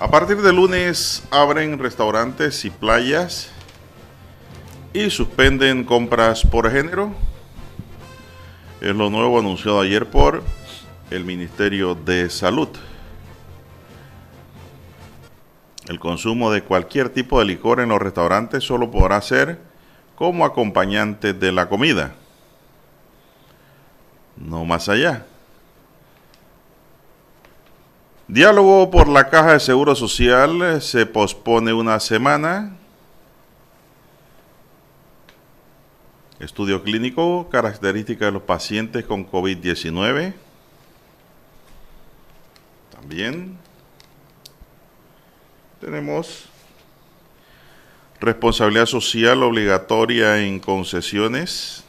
A partir de lunes abren restaurantes y playas y suspenden compras por género. Es lo nuevo anunciado ayer por el Ministerio de Salud. El consumo de cualquier tipo de licor en los restaurantes solo podrá ser como acompañante de la comida. No más allá. Diálogo por la Caja de Seguro Social se pospone una semana. Estudio clínico, características de los pacientes con COVID-19. También tenemos responsabilidad social obligatoria en concesiones.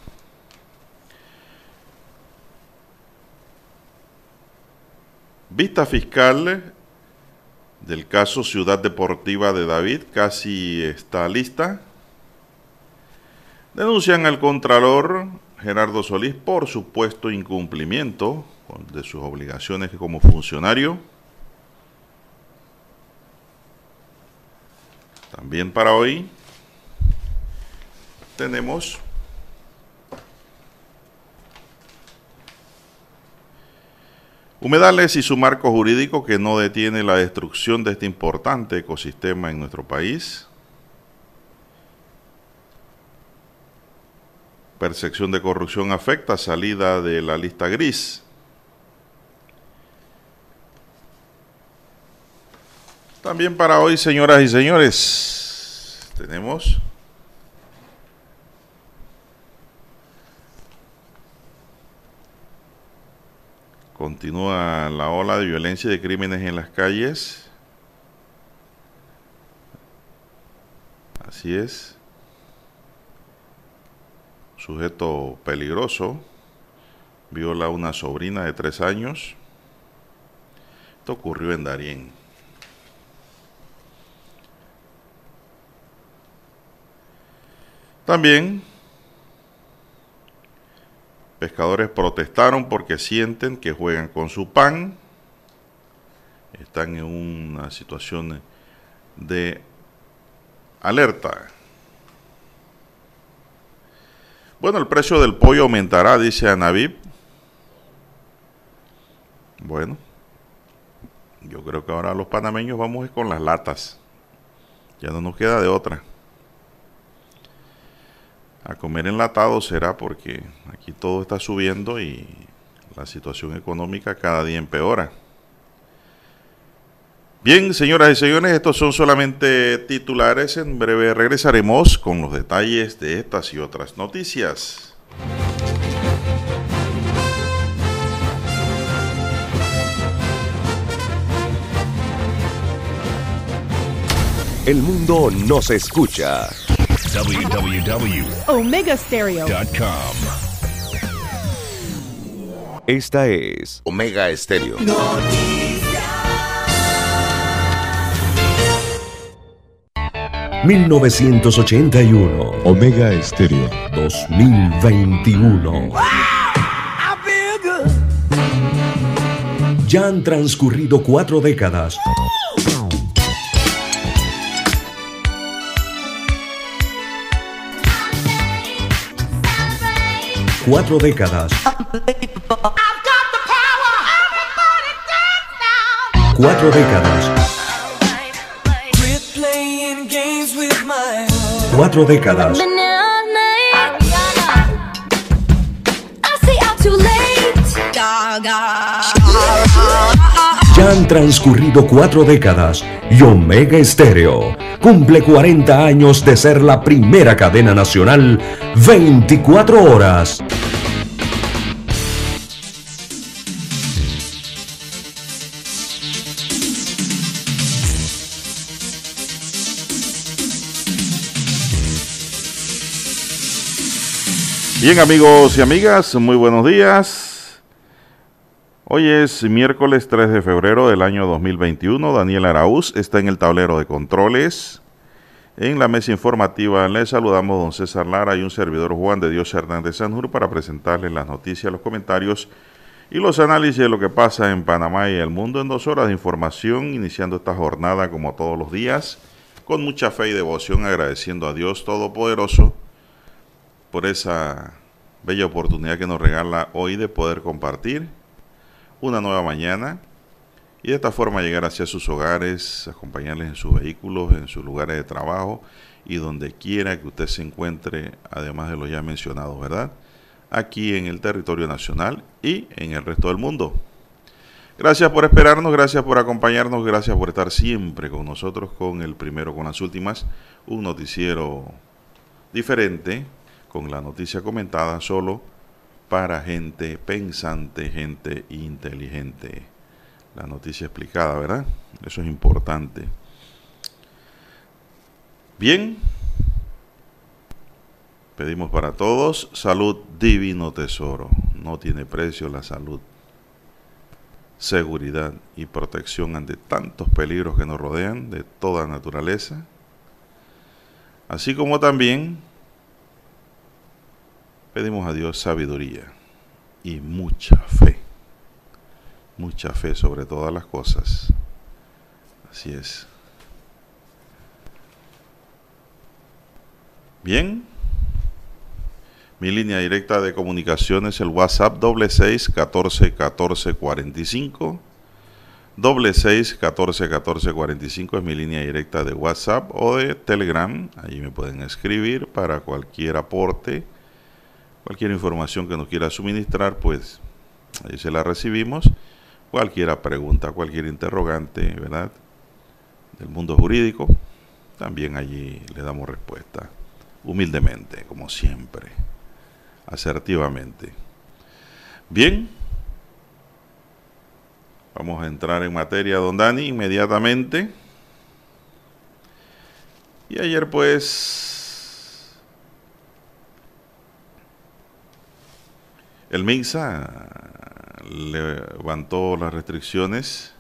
Vista fiscal del caso Ciudad Deportiva de David casi está lista. Denuncian al Contralor Gerardo Solís por supuesto incumplimiento de sus obligaciones como funcionario. También para hoy tenemos Humedales y su marco jurídico que no detiene la destrucción de este importante ecosistema en nuestro país. Percepción de corrupción afecta salida de la lista gris. También para hoy, señoras y señores, tenemos Continúa la ola de violencia y de crímenes en las calles. Así es. Sujeto peligroso. Viola a una sobrina de tres años. Esto ocurrió en Darién. También Pescadores protestaron porque sienten que juegan con su pan. Están en una situación de alerta. Bueno, el precio del pollo aumentará, dice Anavip. Bueno, yo creo que ahora los panameños vamos con las latas. Ya no nos queda de otra a comer enlatado será porque aquí todo está subiendo y la situación económica cada día empeora. Bien, señoras y señores, estos son solamente titulares. En breve regresaremos con los detalles de estas y otras noticias. El mundo nos escucha www.omegastereo.com. Esta es Omega Estéreo. 1981. Omega Estéreo. 2021. Ya han transcurrido cuatro décadas. Cuatro décadas. Cuatro décadas. Cuatro décadas. Ya han transcurrido cuatro décadas y Omega Estéreo cumple 40 años de ser la primera cadena nacional 24 horas. Bien amigos y amigas, muy buenos días. Hoy es miércoles 3 de febrero del año 2021. Daniel Araúz está en el tablero de controles. En la mesa informativa le saludamos don César Lara y un servidor Juan de Dios Hernández Sanjur para presentarles las noticias, los comentarios y los análisis de lo que pasa en Panamá y el mundo en dos horas de información, iniciando esta jornada como todos los días, con mucha fe y devoción, agradeciendo a Dios Todopoderoso por esa bella oportunidad que nos regala hoy de poder compartir una nueva mañana y de esta forma llegar hacia sus hogares, acompañarles en sus vehículos, en sus lugares de trabajo y donde quiera que usted se encuentre, además de lo ya mencionado, ¿verdad? Aquí en el territorio nacional y en el resto del mundo. Gracias por esperarnos, gracias por acompañarnos, gracias por estar siempre con nosotros con el primero con las últimas, un noticiero diferente, con la noticia comentada solo para gente pensante, gente inteligente la noticia explicada, ¿verdad? Eso es importante. Bien, pedimos para todos salud divino tesoro. No tiene precio la salud. Seguridad y protección ante tantos peligros que nos rodean de toda naturaleza. Así como también pedimos a Dios sabiduría y mucha fe mucha fe sobre todas las cosas. Así es. Bien. Mi línea directa de comunicación es el WhatsApp doble seis catorce catorce cuarenta y cinco. Doble seis catorce catorce cuarenta y cinco es mi línea directa de WhatsApp o de Telegram. Allí me pueden escribir para cualquier aporte, cualquier información que nos quiera suministrar, pues ahí se la recibimos cualquier pregunta, cualquier interrogante, ¿verdad? Del mundo jurídico, también allí le damos respuesta, humildemente, como siempre, asertivamente. Bien, vamos a entrar en materia, don Dani, inmediatamente. Y ayer pues el MINSA levantó las restricciones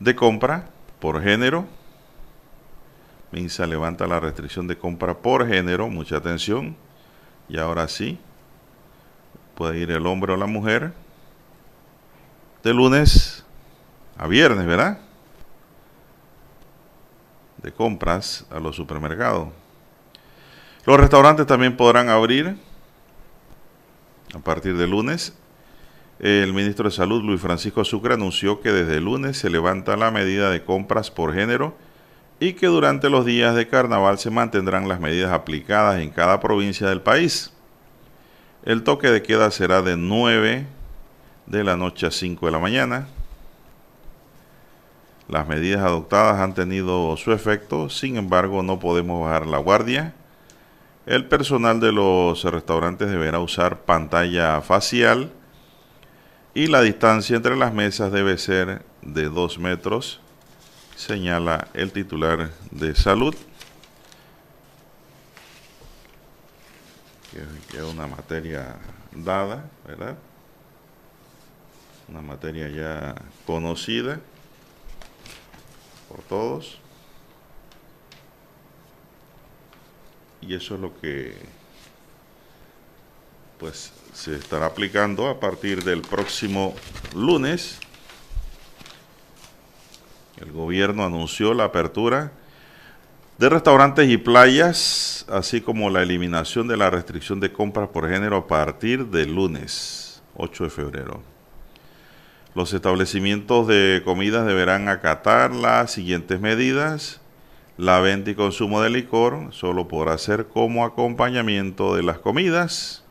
de compra por género. Minsa levanta la restricción de compra por género, mucha atención. Y ahora sí, puede ir el hombre o la mujer de lunes a viernes, ¿verdad? De compras a los supermercados. Los restaurantes también podrán abrir a partir de lunes el ministro de Salud, Luis Francisco Sucre, anunció que desde lunes se levanta la medida de compras por género y que durante los días de carnaval se mantendrán las medidas aplicadas en cada provincia del país. El toque de queda será de 9 de la noche a 5 de la mañana. Las medidas adoptadas han tenido su efecto, sin embargo no podemos bajar la guardia. El personal de los restaurantes deberá usar pantalla facial y la distancia entre las mesas debe ser de dos metros, señala el titular de salud. Que es una materia dada, ¿verdad? Una materia ya conocida por todos. Y eso es lo que pues se estará aplicando a partir del próximo lunes. El gobierno anunció la apertura de restaurantes y playas, así como la eliminación de la restricción de compras por género a partir del lunes 8 de febrero. Los establecimientos de comidas deberán acatar las siguientes medidas. La venta y consumo de licor solo podrá ser como acompañamiento de las comidas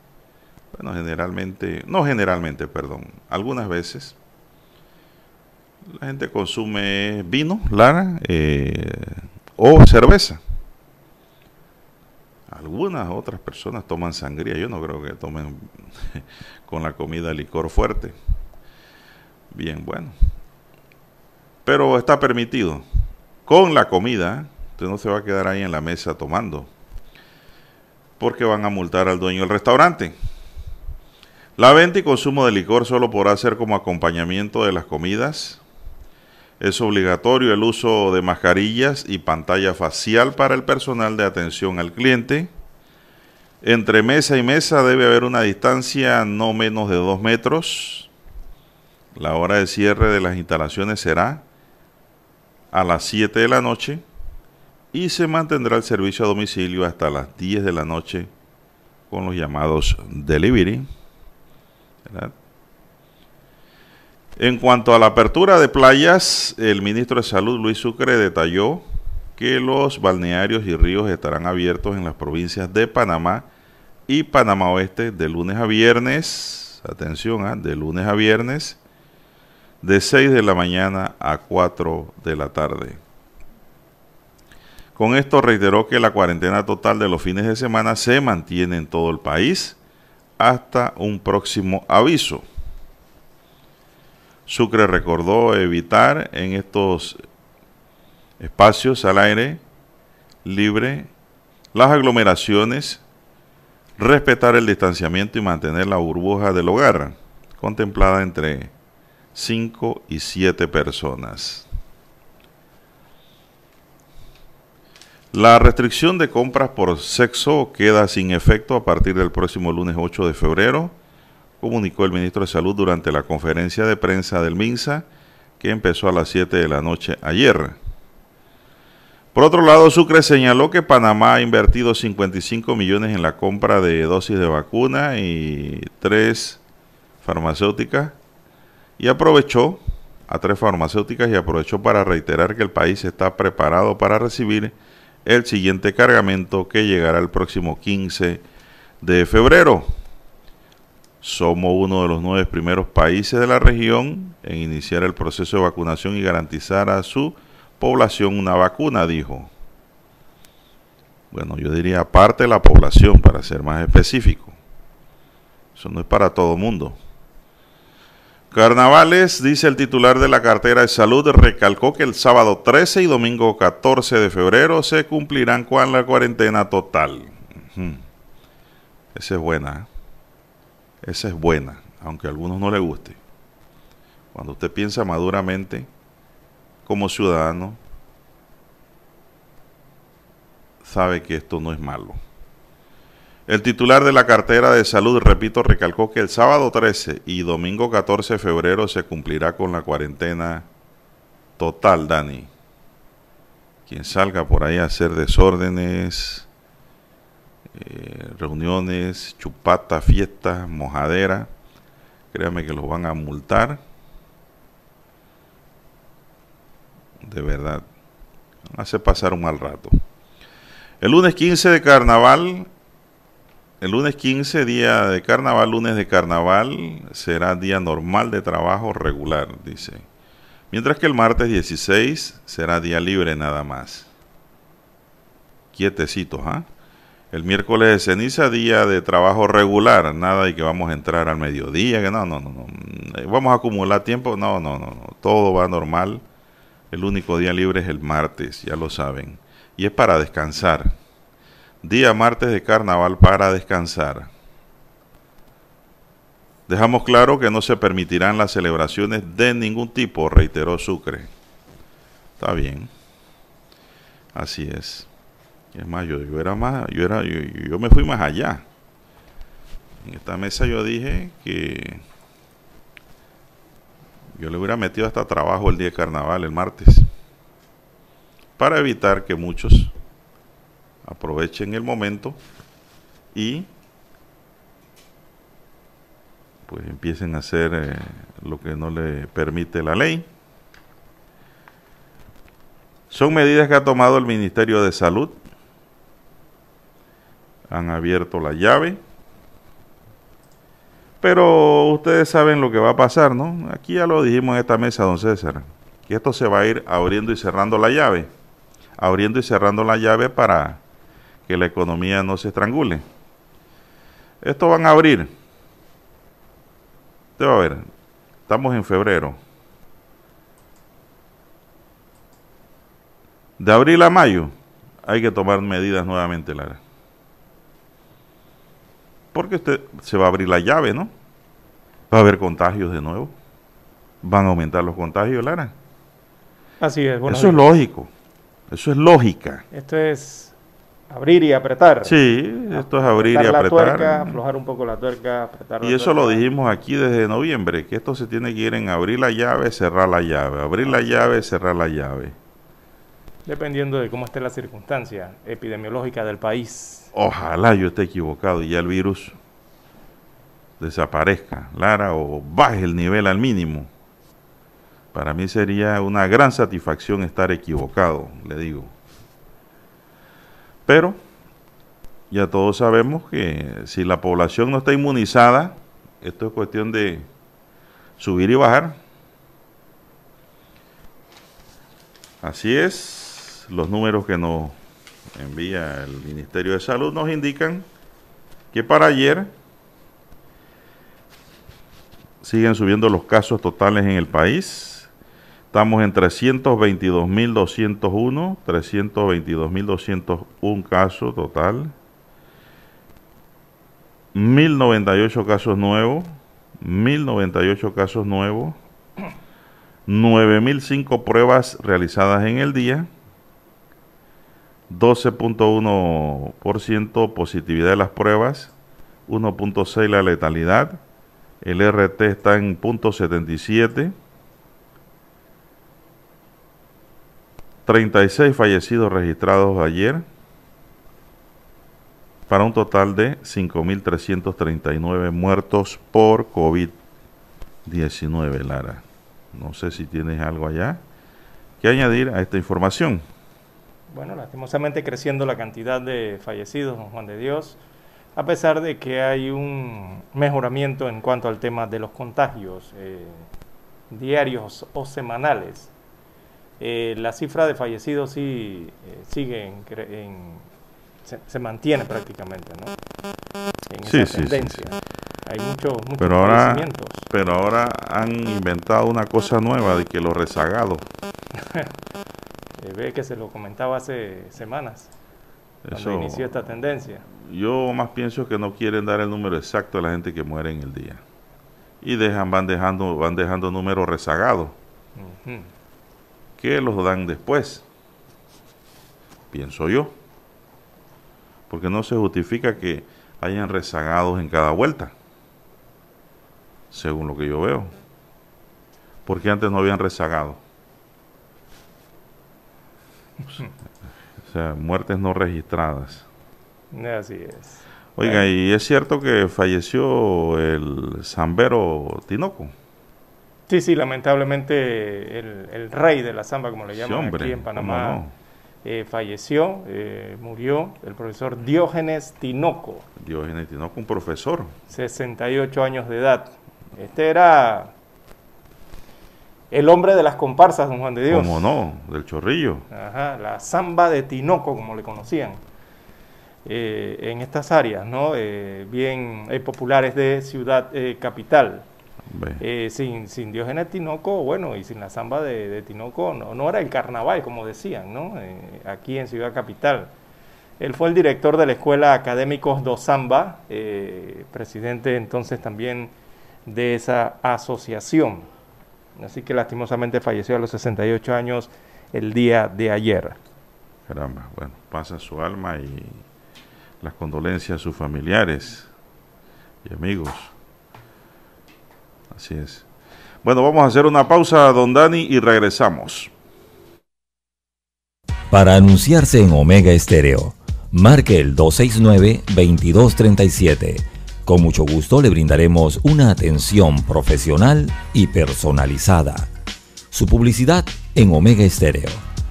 bueno, generalmente, no generalmente, perdón, algunas veces la gente consume vino, lara eh, o cerveza. Algunas otras personas toman sangría, yo no creo que tomen con la comida licor fuerte. Bien, bueno. Pero está permitido. Con la comida, usted no se va a quedar ahí en la mesa tomando. Porque van a multar al dueño del restaurante. La venta y consumo de licor solo podrá ser como acompañamiento de las comidas. Es obligatorio el uso de mascarillas y pantalla facial para el personal de atención al cliente. Entre mesa y mesa debe haber una distancia no menos de dos metros. La hora de cierre de las instalaciones será a las 7 de la noche y se mantendrá el servicio a domicilio hasta las 10 de la noche con los llamados delivery. En cuanto a la apertura de playas, el ministro de Salud Luis Sucre detalló que los balnearios y ríos estarán abiertos en las provincias de Panamá y Panamá Oeste de lunes a viernes, atención, ¿ah? de lunes a viernes, de 6 de la mañana a 4 de la tarde. Con esto reiteró que la cuarentena total de los fines de semana se mantiene en todo el país hasta un próximo aviso. Sucre recordó evitar en estos espacios al aire libre las aglomeraciones, respetar el distanciamiento y mantener la burbuja del hogar, contemplada entre 5 y 7 personas. La restricción de compras por sexo queda sin efecto a partir del próximo lunes 8 de febrero, comunicó el ministro de Salud durante la conferencia de prensa del MINSA, que empezó a las 7 de la noche ayer. Por otro lado, Sucre señaló que Panamá ha invertido 55 millones en la compra de dosis de vacuna y tres farmacéuticas y aprovechó a tres farmacéuticas y aprovechó para reiterar que el país está preparado para recibir el siguiente cargamento que llegará el próximo 15 de febrero. Somos uno de los nueve primeros países de la región en iniciar el proceso de vacunación y garantizar a su población una vacuna, dijo. Bueno, yo diría parte de la población, para ser más específico. Eso no es para todo mundo. Carnavales, dice el titular de la cartera de salud, recalcó que el sábado 13 y domingo 14 de febrero se cumplirán con la cuarentena total. Esa es buena. ¿eh? Esa es buena, aunque a algunos no les guste. Cuando usted piensa maduramente como ciudadano, sabe que esto no es malo. El titular de la cartera de salud, repito, recalcó que el sábado 13 y domingo 14 de febrero se cumplirá con la cuarentena total, Dani. Quien salga por ahí a hacer desórdenes, eh, reuniones, chupata, fiestas, mojadera, créame que los van a multar. De verdad, hace pasar un mal rato. El lunes 15 de carnaval el lunes 15, día de carnaval, lunes de carnaval, será día normal de trabajo regular, dice. Mientras que el martes 16 será día libre nada más. Quietecitos, ¿ah? El miércoles de ceniza, día de trabajo regular, nada de que vamos a entrar al mediodía, que no, no, no, no. Vamos a acumular tiempo, no, no, no, no. Todo va normal. El único día libre es el martes, ya lo saben. Y es para descansar día martes de carnaval para descansar. Dejamos claro que no se permitirán las celebraciones de ningún tipo, reiteró Sucre. Está bien. Así es. Es más, yo, era más, yo era, yo, yo me fui más allá. En esta mesa yo dije que yo le hubiera metido hasta trabajo el día de carnaval, el martes, para evitar que muchos aprovechen el momento y pues empiecen a hacer eh, lo que no le permite la ley. Son medidas que ha tomado el Ministerio de Salud. Han abierto la llave. Pero ustedes saben lo que va a pasar, ¿no? Aquí ya lo dijimos en esta mesa, don César, que esto se va a ir abriendo y cerrando la llave. Abriendo y cerrando la llave para que la economía no se estrangule. Esto van a abrir. Usted va a ver, estamos en febrero. De abril a mayo hay que tomar medidas nuevamente, Lara. Porque usted se va a abrir la llave, ¿no? Va a haber contagios de nuevo. Van a aumentar los contagios, Lara. Así es. Eso es lógico. Eso es lógica. Esto es Abrir y apretar. Sí, esto es abrir y la apretar. tuerca, aflojar un poco la tuerca, apretar la Y eso lo dijimos aquí desde noviembre, que esto se tiene que ir en abrir la llave, cerrar la llave, abrir la llave, cerrar la llave. Dependiendo de cómo esté la circunstancia epidemiológica del país. Ojalá yo esté equivocado y ya el virus desaparezca, Lara, o baje el nivel al mínimo. Para mí sería una gran satisfacción estar equivocado, le digo. Pero ya todos sabemos que si la población no está inmunizada, esto es cuestión de subir y bajar. Así es, los números que nos envía el Ministerio de Salud nos indican que para ayer siguen subiendo los casos totales en el país. Estamos en 322.201, 322.201 casos total. 1098 casos nuevos, 1098 casos nuevos, 9005 pruebas realizadas en el día, 12.1% positividad de las pruebas, 1.6 la letalidad, el RT está en .77, 36 fallecidos registrados ayer, para un total de 5.339 muertos por COVID-19, Lara. No sé si tienes algo allá que añadir a esta información. Bueno, lastimosamente creciendo la cantidad de fallecidos, don Juan de Dios, a pesar de que hay un mejoramiento en cuanto al tema de los contagios eh, diarios o semanales. Eh, la cifra de fallecidos sí eh, sigue en, cre- en- se, se mantiene prácticamente, ¿no? En Sí, esa sí, sí, tendencia. Hay muchos, muchos Pero ahora, fallecimientos. pero ahora han inventado una cosa nueva de que los rezagados, Eh, ve que se lo comentaba hace semanas, cuando eso, inició esta tendencia. yo más pienso que no quieren dar el número exacto de la gente que muere en el día. Y dejan, van dejando, van dejando números rezagados, Ujú. Que los dan después. Pienso yo. Porque no se justifica que hayan rezagados en cada vuelta. Según lo que yo veo. Porque antes no habían rezagado. O sea, muertes no registradas. Así es. Oiga, y es cierto que falleció el zambero Tinoco. Sí, sí, lamentablemente el, el rey de la samba, como le llaman aquí en ¿cómo Panamá, no? eh, falleció, eh, murió el profesor Diógenes Tinoco, Diógenes Tinoco, un profesor. 68 años de edad. Este era el hombre de las comparsas, don Juan de Dios. ¿Cómo no? Del chorrillo. Ajá, la samba de Tinoco, como le conocían, eh, en estas áreas, ¿no? Eh, bien eh, populares de ciudad eh, capital. Eh, sin, sin Diógenes Tinoco, bueno, y sin la samba de, de Tinoco, no, no era el carnaval, como decían, ¿no? Eh, aquí en Ciudad Capital. Él fue el director de la Escuela Académicos do Samba, eh, presidente entonces también de esa asociación. Así que lastimosamente falleció a los 68 años el día de ayer. Caramba, bueno, pasa su alma y las condolencias a sus familiares y amigos. Así es. Bueno, vamos a hacer una pausa, don Dani, y regresamos. Para anunciarse en Omega Estéreo, marque el 269-2237. Con mucho gusto le brindaremos una atención profesional y personalizada. Su publicidad en Omega Estéreo.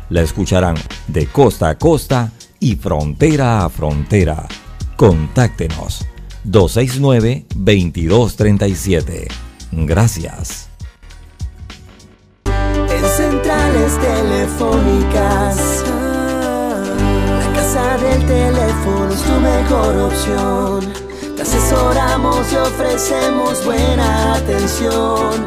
La escucharán de costa a costa y frontera a frontera. Contáctenos 269-2237. Gracias. En centrales telefónicas, la casa del teléfono es tu mejor opción. Te asesoramos y ofrecemos buena atención.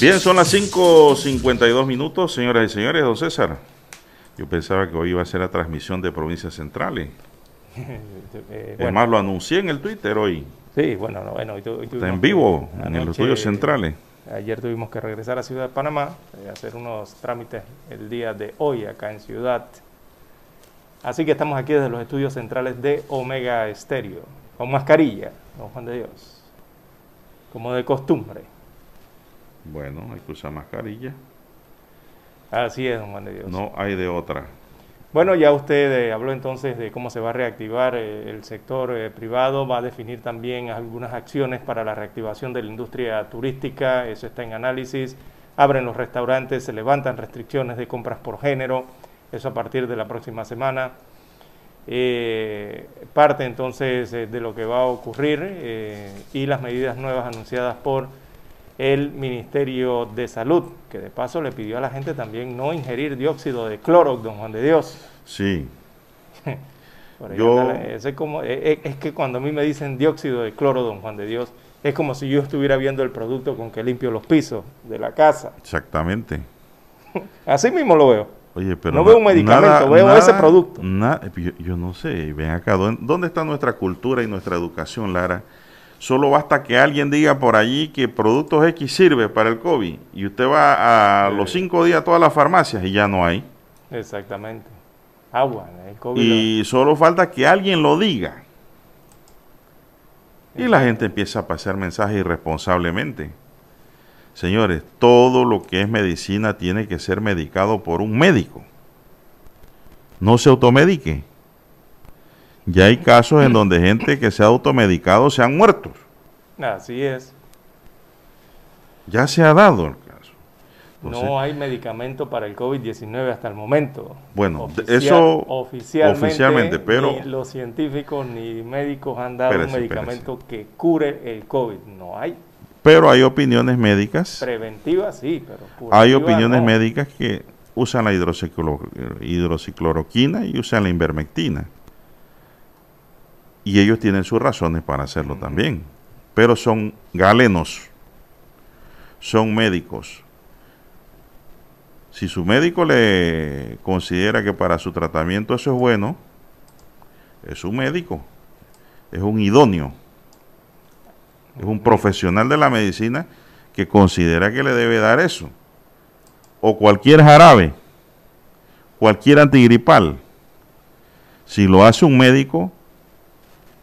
Bien, son las 5.52 minutos, señoras y señores. Don César, yo pensaba que hoy iba a ser la transmisión de provincias centrales. Eh, Es más, lo anuncié en el Twitter hoy. Sí, bueno, no, bueno, hoy Está en vivo, que- en los estudios centrales. Ayer tuvimos que regresar a Ciudad de Panamá, eh, hacer unos trámites el día de hoy acá en Ciudad. Así que estamos aquí desde los estudios centrales de Omega Estéreo, con mascarilla, don Juan de Dios, como de costumbre. Bueno, hay que usar mascarilla. Así es, don Juan de Dios. No hay de otra. Bueno, ya usted eh, habló entonces de cómo se va a reactivar eh, el sector eh, privado, va a definir también algunas acciones para la reactivación de la industria turística, eso está en análisis, abren los restaurantes, se levantan restricciones de compras por género, eso a partir de la próxima semana. Parte entonces de lo que va a ocurrir y las medidas nuevas anunciadas por el Ministerio de Salud, que de paso le pidió a la gente también no ingerir dióxido de cloro, don Juan de Dios. Sí, Yo- es, como, eh, eh, es que cuando a mí me dicen dióxido de cloro, don Juan de Dios, es como si yo estuviera viendo el producto con que limpio los pisos de la casa. exactamente. Así mismo lo veo. Oye, pero No veo un medicamento, veo ese producto. yo, yo no sé, ven acá, ¿dónde, dónde está nuestra cultura y nuestra educación, Lara? Solo basta que alguien diga por allí que productos X sirve para el COVID y usted va a los cinco días a todas las farmacias y ya no hay. Exactamente. Agua, el COVID. Y solo falta que alguien lo diga. Y la gente empieza a pasar mensajes irresponsablemente. Señores, todo lo que es medicina tiene que ser medicado por un médico. No se automedique. Ya hay casos en donde gente que se ha automedicado se han muerto. Así es. Ya se ha dado el caso. Entonces, no hay medicamento para el COVID-19 hasta el momento. Bueno, eso oficialmente, oficialmente, pero- ni los científicos ni médicos han dado Espérese, un medicamento que cure el COVID. No hay. pero hay opiniones médicas. Preventiva sí, pero Hay opiniones no. médicas que usan la hidrociclo- hidrocicloroquina y usan la invermectina. Y ellos tienen sus razones para hacerlo también. Pero son galenos, son médicos. Si su médico le considera que para su tratamiento eso es bueno, es un médico, es un idóneo, es un profesional de la medicina que considera que le debe dar eso. O cualquier jarabe, cualquier antigripal. Si lo hace un médico,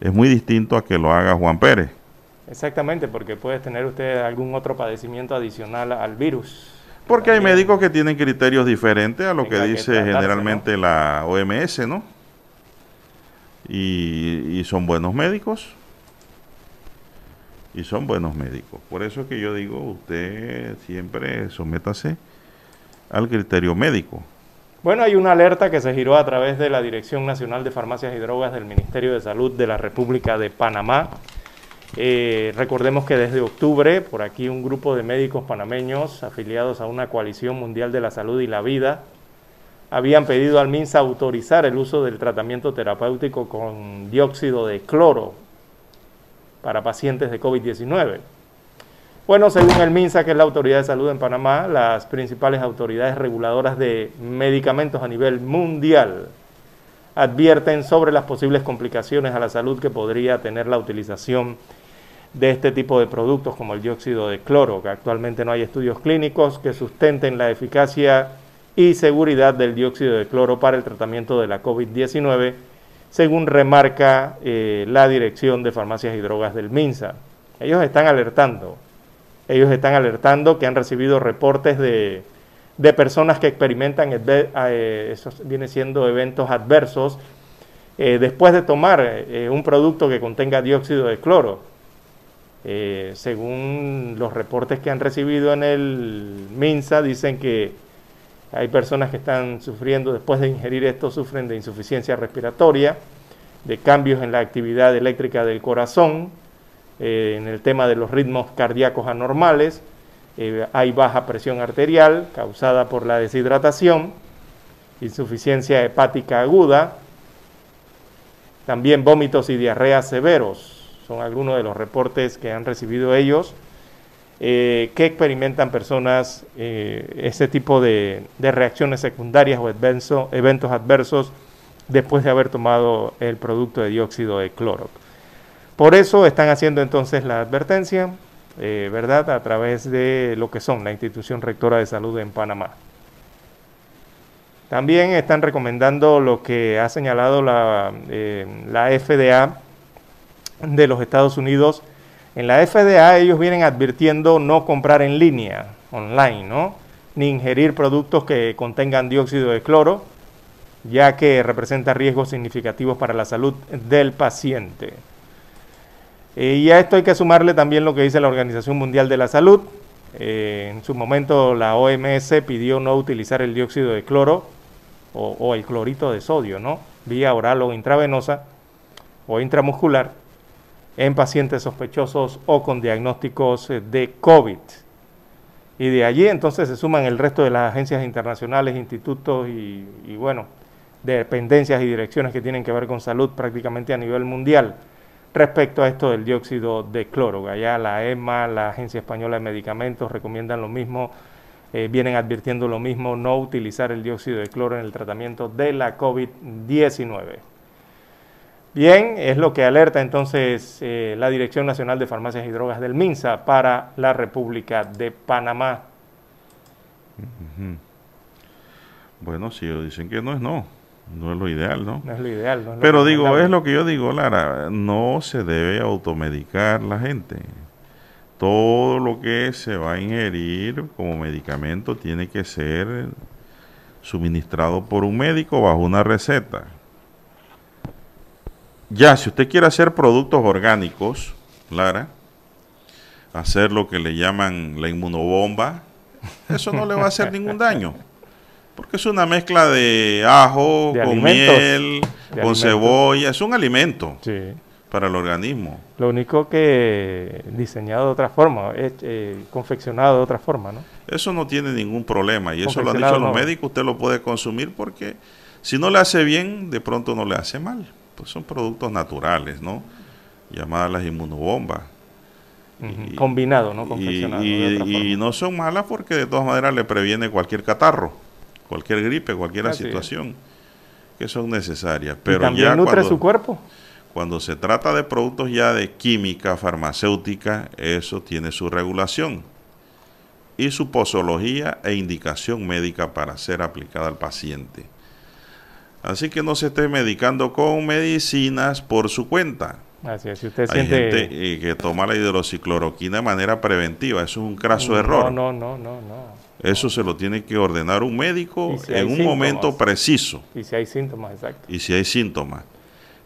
es muy distinto a que lo haga Juan Pérez. Exactamente, porque puede tener usted algún otro padecimiento adicional al virus. Porque hay médicos que tienen criterios diferentes a lo que dice generalmente la OMS, ¿no? Y, y son buenos médicos. Y son buenos médicos. Por eso es que yo digo, usted siempre sométase al criterio médico. Bueno, hay una alerta que se giró a través de la Dirección Nacional de Farmacias y Drogas del Ministerio de Salud de la República de Panamá. Eh, recordemos que desde octubre, por aquí un grupo de médicos panameños afiliados a una coalición mundial de la salud y la vida habían pedido al MINSA autorizar el uso del tratamiento terapéutico con dióxido de cloro para pacientes de COVID-19. Bueno, según el MINSA, que es la autoridad de salud en Panamá, las principales autoridades reguladoras de medicamentos a nivel mundial advierten sobre las posibles complicaciones a la salud que podría tener la utilización de este tipo de productos como el dióxido de cloro, que actualmente no hay estudios clínicos que sustenten la eficacia y seguridad del dióxido de cloro para el tratamiento de la COVID-19, según remarca eh, la Dirección de Farmacias y Drogas del MINSA. Ellos están alertando ellos están alertando que han recibido reportes de de personas que experimentan, eh, eso viene siendo eventos adversos, eh, después de tomar eh, un producto que contenga dióxido de cloro. según los reportes que han recibido en el MINSA, dicen que hay personas que están sufriendo, después de ingerir esto, sufren de insuficiencia respiratoria, de cambios en la actividad eléctrica del corazón, en el tema de los ritmos cardíacos anormales, eh, hay baja presión arterial causada por la deshidratación, insuficiencia hepática aguda, también vómitos y diarreas severos, son algunos de los reportes que han recibido ellos, eh, que experimentan personas eh, ese tipo de, reacciones secundarias o eventos adversos después de haber tomado el producto de dióxido de cloro. Por eso están haciendo entonces la advertencia, eh, ¿verdad? A través de lo que son la institución rectora de salud en Panamá. También están recomendando lo que ha señalado la, eh, la FDA de los Estados Unidos. En la FDA ellos vienen advirtiendo no comprar en línea, online, ¿no? Ni ingerir productos que contengan dióxido de cloro, ya que representa riesgos significativos para la salud del paciente. Eh, y a esto hay que sumarle también lo que dice la Organización Mundial de la Salud. Eh, en su momento la OMS pidió no utilizar el dióxido de cloro o, el clorito de sodio, ¿no? Vía oral o intravenosa o intramuscular en pacientes sospechosos o con diagnósticos eh, de COVID. Y de allí entonces se suman el resto de las agencias internacionales, institutos y, y bueno, dependencias y direcciones que tienen que ver con salud prácticamente a nivel mundial respecto a esto del dióxido de cloro. Allá la EMA, la Agencia Española de Medicamentos, recomiendan lo mismo, eh, vienen advirtiendo lo mismo, no utilizar el dióxido de cloro en el tratamiento de la COVID-19. Bien, es lo que alerta entonces eh, la Dirección Nacional de Farmacias y Drogas del MINSA para la República de Panamá. Bueno, si dicen que no es no. No es lo ideal, ¿no? No es lo ideal. No Pero digo, es lo que yo digo, Lara, no se debe automedicar la gente. Todo lo que se va a ingerir como medicamento tiene que ser suministrado por un médico bajo una receta. Ya, si usted quiere hacer productos orgánicos, Lara, hacer lo que le llaman la inmunobomba, eso no le va a hacer ningún daño. Porque es una mezcla de ajo, con miel, con cebolla, es un alimento para el organismo. Lo único que diseñado de otra forma, eh, confeccionado de otra forma, ¿no? Eso no tiene ningún problema y eso lo han dicho los médicos, usted lo puede consumir porque si no le hace bien, de pronto no le hace mal. Pues son productos naturales, ¿no? Llamadas las inmunobombas. Combinado, ¿no? Confeccionado. y no son malas porque de todas maneras le previene cualquier catarro cualquier gripe, cualquier situación que son necesarias. Pero también ya nutre su cuerpo. Cuando se trata de productos ya de química farmacéutica, eso tiene su regulación y su posología e indicación médica para ser aplicada al paciente. Así que no se esté medicando con medicinas por su cuenta. Así es, si usted Hay gente eh, que toma la hidroxicloroquina de manera preventiva, eso es un craso error. No, no, no, no. Eso se lo tiene que ordenar un médico en un momento preciso. Y si hay síntomas, exacto. Y si hay síntomas.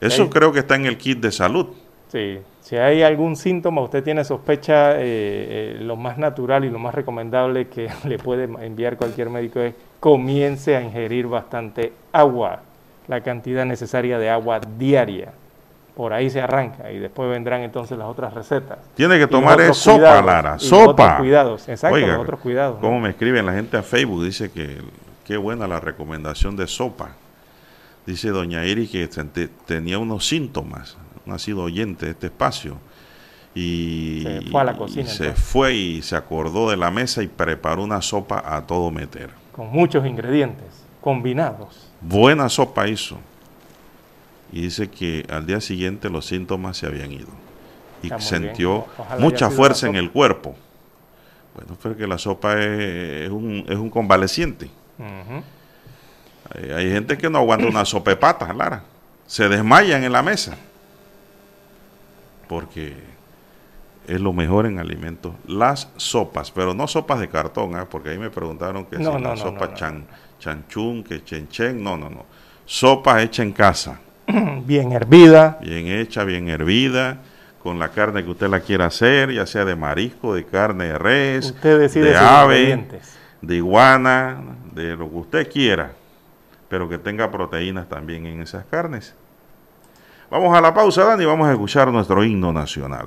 Eso creo que está en el kit de salud. Sí, si hay algún síntoma, usted tiene sospecha, eh, eh, lo más natural y lo más recomendable que le puede enviar cualquier médico es comience a ingerir bastante agua, la cantidad necesaria de agua diaria por ahí se arranca y después vendrán entonces las otras recetas. Tiene que tomar sopa, Lara, sopa. Otros cuidados, exacto, otros cuidados. ¿Cómo me escriben la gente a Facebook? Dice que qué buena la recomendación de sopa. Dice doña Eri que tenía unos síntomas, ha sido oyente de este espacio. Y se fue a la cocina. se fue y se acordó de la mesa y preparó una sopa a todo meter. Con muchos ingredientes combinados. Buena sopa hizo y dice que al día siguiente los síntomas se habían ido y sintió mucha fuerza en el cuerpo. Bueno, pero que la sopa es, un, es un convaleciente. hay, gente que no aguanta una sopa de patas, Lara. Se desmayan en la mesa. Porque es lo mejor en alimentos. Las sopas, pero no sopas de cartón, ¿eh? porque ahí me preguntaron que No, si no, la no, sopa chan, chanchún, que chenchen, no, no, no. Sopa hecha en casa, Bien hervida. bien hecha, bien hervida, con la carne que usted la quiera hacer, ya sea de marisco, de carne de res, Usted decide de ave, de iguana, de lo que usted quiera, pero que tenga proteínas también en esas carnes. Vamos a la pausa, Dani, y vamos a escuchar nuestro himno nacional.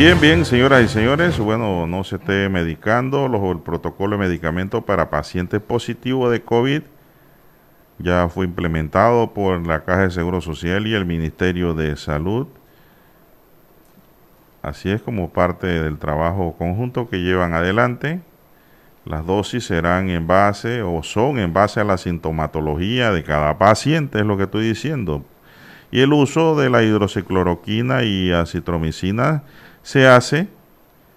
Bien, bien, señoras y señores. Bueno, no se esté medicando. Los, el protocolo de medicamento para pacientes positivos de COVID ya fue implementado por la Caja de Seguro Social y el Ministerio de Salud. Así es como parte del trabajo conjunto que llevan adelante. Las dosis serán en base o son en base a la sintomatología de cada paciente, es lo que estoy diciendo. Y el uso de la hidroxicloroquina y acitromicina se hace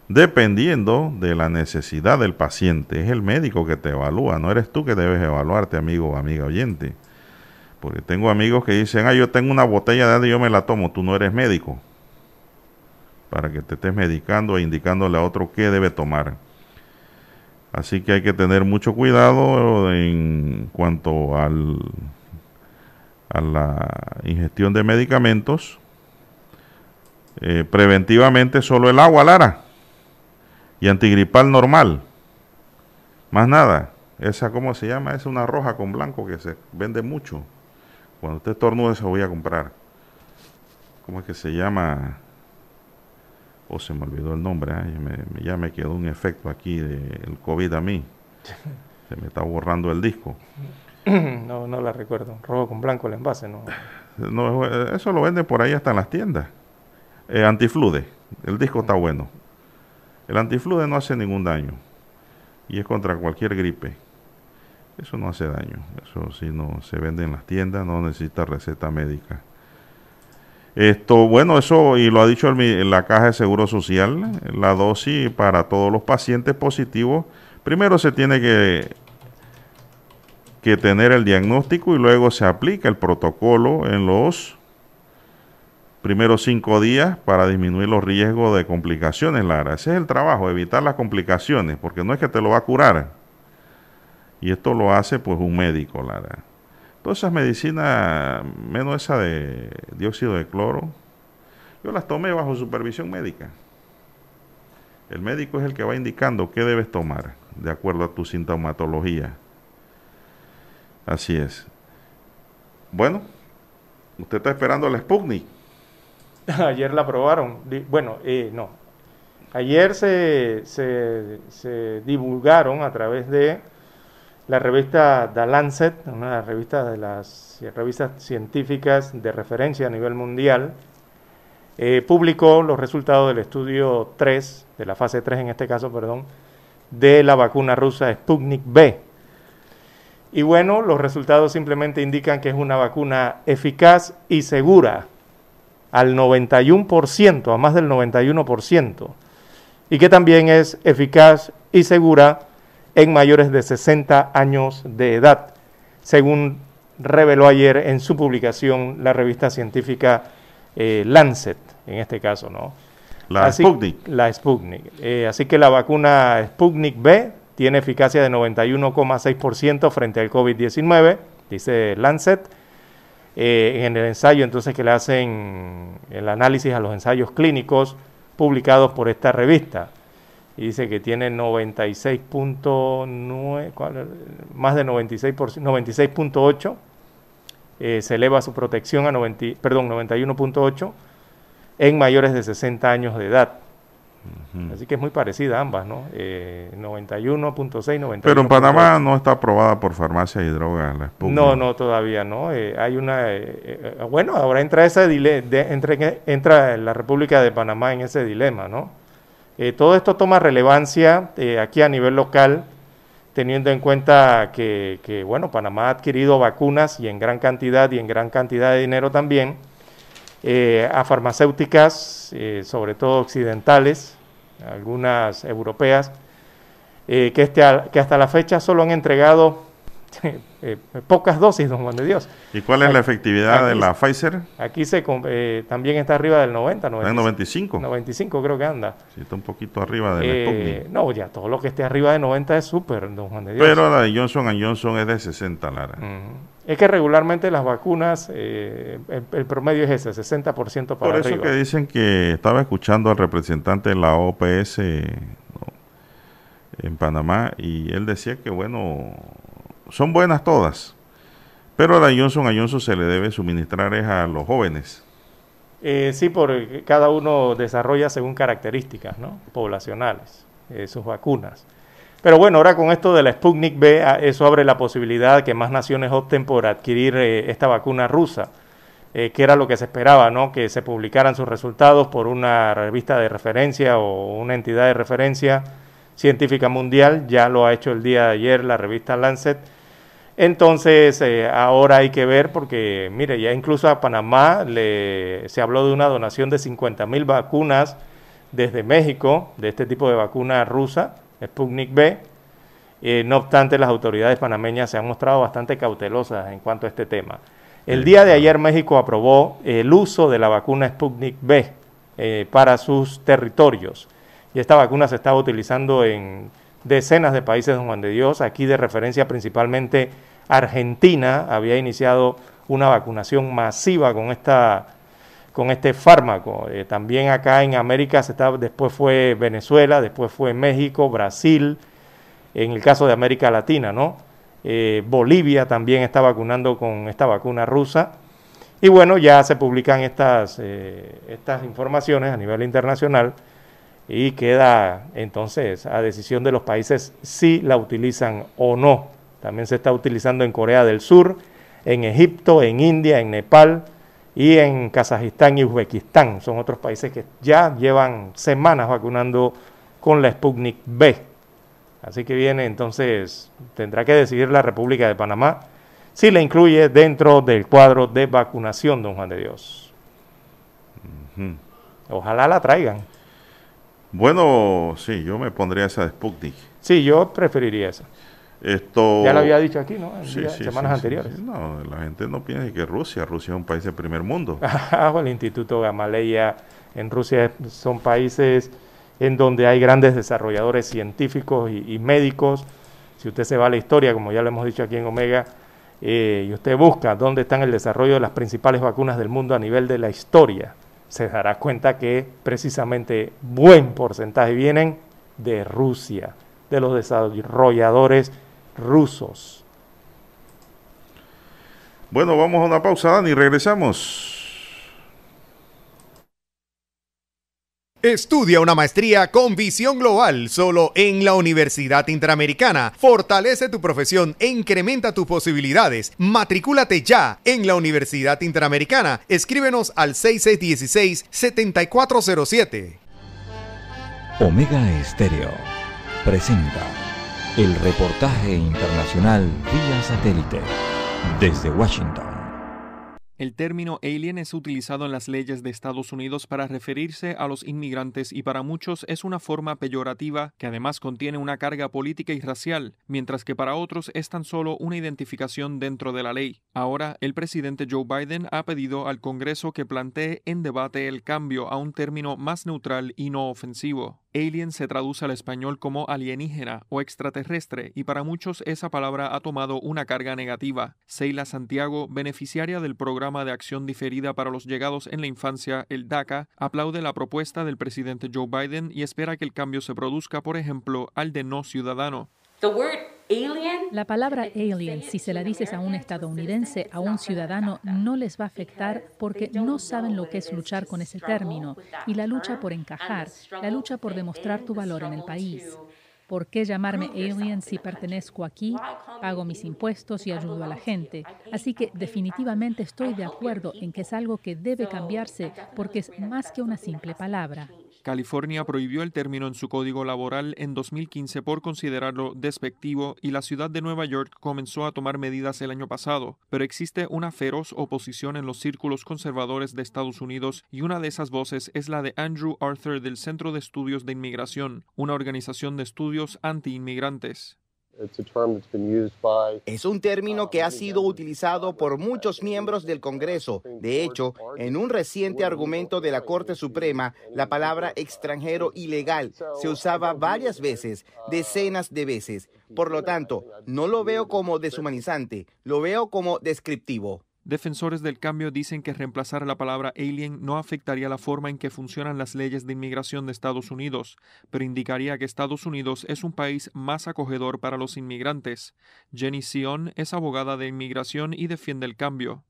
dependiendo de la necesidad del paciente. Es el médico que te evalúa, no eres tú que debes evaluarte, amigo o amiga oyente. Porque tengo amigos que dicen, ah, yo tengo una botella de agua y yo me la tomo, tú no eres médico. Para que te estés medicando e indicándole a otro qué debe tomar. Así que hay que tener mucho cuidado en cuanto al, a la ingestión de medicamentos Eh, preventivamente solo el agua, Lara. Y antigripal normal. Más nada. Esa, ¿cómo se llama? Es una roja con blanco que se vende mucho. Cuando usted estornude, se voy a comprar. ¿Cómo es que se llama? O oh, se me olvidó el nombre. me, ya me quedó un efecto aquí del COVID a mí. Se me está borrando el disco. No, no la recuerdo. Rojo con blanco el envase, ¿no? no eso lo venden por ahí hasta en las tiendas. Eh, antiflude. El disco está bueno. El antiflude no hace ningún daño. Y es contra cualquier gripe. Eso no hace daño. Eso sí no se vende en las tiendas, no necesita receta médica. Esto, bueno, eso, y lo ha dicho la caja de seguro social, la dosis para todos los pacientes positivos. Primero se tiene que que tener el diagnóstico y luego se aplica el protocolo en los primeros cinco días para disminuir los riesgos de complicaciones, Lara. Ese es el trabajo, evitar las complicaciones, porque no es que te lo va a curar. Y esto lo hace pues un médico, Lara. Todas esas medicinas, menos esa de dióxido de cloro, yo las tomé bajo supervisión médica. El médico es el que va indicando qué debes tomar de acuerdo a tu sintomatología. Así es. Bueno, usted está esperando la Sputnik. Ayer la aprobaron. Bueno, eh, no. Ayer se, se, divulgaron a través de la revista The Lancet, una revista de las revistas científicas de referencia a nivel mundial, eh, publicó los resultados del estudio 3, de la fase 3 en este caso, perdón, de la vacuna rusa Sputnik B y bueno, los resultados simplemente indican que es una vacuna eficaz y segura al 91%, a más del 91%, y que también es eficaz y segura en mayores de 60 años de edad, según reveló ayer en su publicación la revista científica eh, Lancet, en este caso, ¿no? La Sputnik. La Sputnik. Eh, así que la vacuna Sputnik B tiene eficacia de 91,6% frente al COVID-19, dice Lancet. Eh, en el ensayo entonces que le hacen el análisis a los ensayos clínicos publicados por esta revista. Y dice que tiene 96.9, más de 96%, 96.8, eh, se eleva su protección a 90, perdón, 91.8 en mayores de 60 años de edad. Así que es muy parecida ambas, ¿no? Eh, 91.6, 91. Pero en Panamá no está aprobada por farmacia y droga la No, no, todavía no. Eh, hay una. Eh, eh, bueno, ahora entra ese entre, entra la República de Panamá en ese dilema, ¿no? todo esto toma relevancia aquí a nivel local, teniendo en cuenta que, que, bueno, Panamá ha adquirido vacunas y en gran cantidad y en gran cantidad de dinero también eh, a farmacéuticas, eh, sobre todo occidentales, algunas europeas, eh, que, este, que hasta la fecha solo han entregado pocas dosis, don Juan de Dios. ¿Y cuál es la efectividad de la Pfizer? Aquí se también está arriba del 90, 95. 95 creo que anda. Sí, está un poquito arriba del No, ya todo lo que esté arriba de 90 es súper, don Juan de Dios. Pero la de Johnson Johnson es de 60, Lara. Es que regularmente las vacunas, eh, el, promedio es ese, 60% para Por eso que dicen que estaba escuchando al representante de la OPS en Panamá y él decía que, bueno, son buenas todas, pero a la Johnson a Johnson se le debe suministrar es a los jóvenes. Eh, sí, porque cada uno desarrolla según características ¿no? poblacionales eh, sus vacunas. Pero bueno, ahora con esto de la Sputnik B, eso abre la posibilidad de que más naciones opten por adquirir eh, esta vacuna rusa, eh, que era lo que se esperaba, ¿no? Que se publicaran sus resultados por una revista de referencia o una entidad de referencia científica mundial. Ya lo ha hecho el día de ayer la revista Lancet. Entonces, eh, ahora hay que ver, porque mire, ya incluso a Panamá le, se habló de una donación de 50 mil vacunas desde México, de este tipo de vacuna rusa Sputnik B. Eh, no obstante, las autoridades panameñas se han mostrado bastante cautelosas en cuanto a este tema. El día de ayer México aprobó el uso de la vacuna Sputnik B eh, para sus territorios. Y esta vacuna se estaba utilizando en decenas de países de Juan de Dios. Aquí de referencia principalmente Argentina había iniciado una vacunación masiva con esta con este fármaco. Eh, también acá en América se está, después fue Venezuela, después fue México, Brasil, en el caso de América Latina, ¿no? Eh, Bolivia también está vacunando con esta vacuna rusa. Y bueno, ya se publican estas, eh, estas informaciones a nivel internacional y queda entonces a decisión de los países si la utilizan o no. También se está utilizando en Corea del Sur, en Egipto, en India, en Nepal, y en Kazajistán y Uzbekistán. Son otros países que ya llevan semanas vacunando con la Sputnik B. Así que viene entonces, tendrá que decidir la República de Panamá si la incluye dentro del cuadro de vacunación, don Juan de Dios. Ojalá la traigan. Bueno, sí, yo me pondría esa de Sputnik. Sí, yo preferiría esa. Esto... Ya lo había dicho aquí, ¿no? En Sí, día- sí, semanas sí, anteriores. No, la gente no piensa que Rusia, Rusia es un país del primer mundo. El Instituto Gamaleya en Rusia son países en donde hay grandes desarrolladores científicos y, y médicos. Si usted se va a la historia, como ya lo hemos dicho aquí en Omega, eh, y usted busca dónde están el desarrollo de las principales vacunas del mundo a nivel de la historia, se dará cuenta que precisamente buen porcentaje vienen de Rusia, de los desarrolladores rusos. Bueno, vamos a una pausa, Dani, regresamos. Estudia una maestría con visión global solo en la Universidad Interamericana. Fortalece tu profesión e incrementa tus posibilidades. Matricúlate ya en la Universidad Interamericana. Escríbenos al 6616-7407. Omega Estéreo presenta el reportaje internacional vía satélite desde Washington. El término alien es utilizado en las leyes de Estados Unidos para referirse a los inmigrantes y para muchos es una forma peyorativa que además contiene una carga política y racial, mientras que para otros es tan solo una identificación dentro de la ley. Ahora, el presidente Joe Biden ha pedido al Congreso que plantee en debate el cambio a un término más neutral y no ofensivo. Alien se traduce al español como alienígena o extraterrestre y para muchos esa palabra ha tomado una carga negativa. Seila Santiago, beneficiaria del programa de acción diferida para los llegados en la infancia, el DACA, aplaude la propuesta del presidente Joe Biden y espera que el cambio se produzca, por ejemplo, al de no ciudadano. La palabra alien, si se la dices a un estadounidense, a un ciudadano, no les va a afectar porque no saben lo que es luchar con ese término. y la lucha por encajar, la lucha por demostrar tu valor en el país. ¿Por qué llamarme alien si pertenezco aquí, pago mis impuestos y ayudo a la gente? Así que definitivamente estoy de acuerdo en que es algo que debe cambiarse porque es más que una simple palabra. California prohibió el término en su código laboral en 2015 por considerarlo despectivo y la ciudad de Nueva York comenzó a tomar medidas el año pasado, pero existe una feroz oposición en los círculos conservadores de Estados Unidos y una de esas voces es la de Andrew Arthur del Centro de Estudios de Inmigración, una organización de estudios anti-inmigrantes. Es un término que ha sido utilizado por muchos miembros del Congreso. De hecho, en un reciente argumento de la Corte Suprema, la palabra extranjero ilegal se usaba varias veces, decenas de veces. Por lo tanto, no lo veo como deshumanizante, lo veo como descriptivo. Defensores del cambio dicen que reemplazar la palabra alien no afectaría la forma en que funcionan las leyes de inmigración de Estados Unidos, pero indicaría que Estados Unidos es un país más acogedor para los inmigrantes. Jenny Sion es abogada de inmigración y defiende el cambio.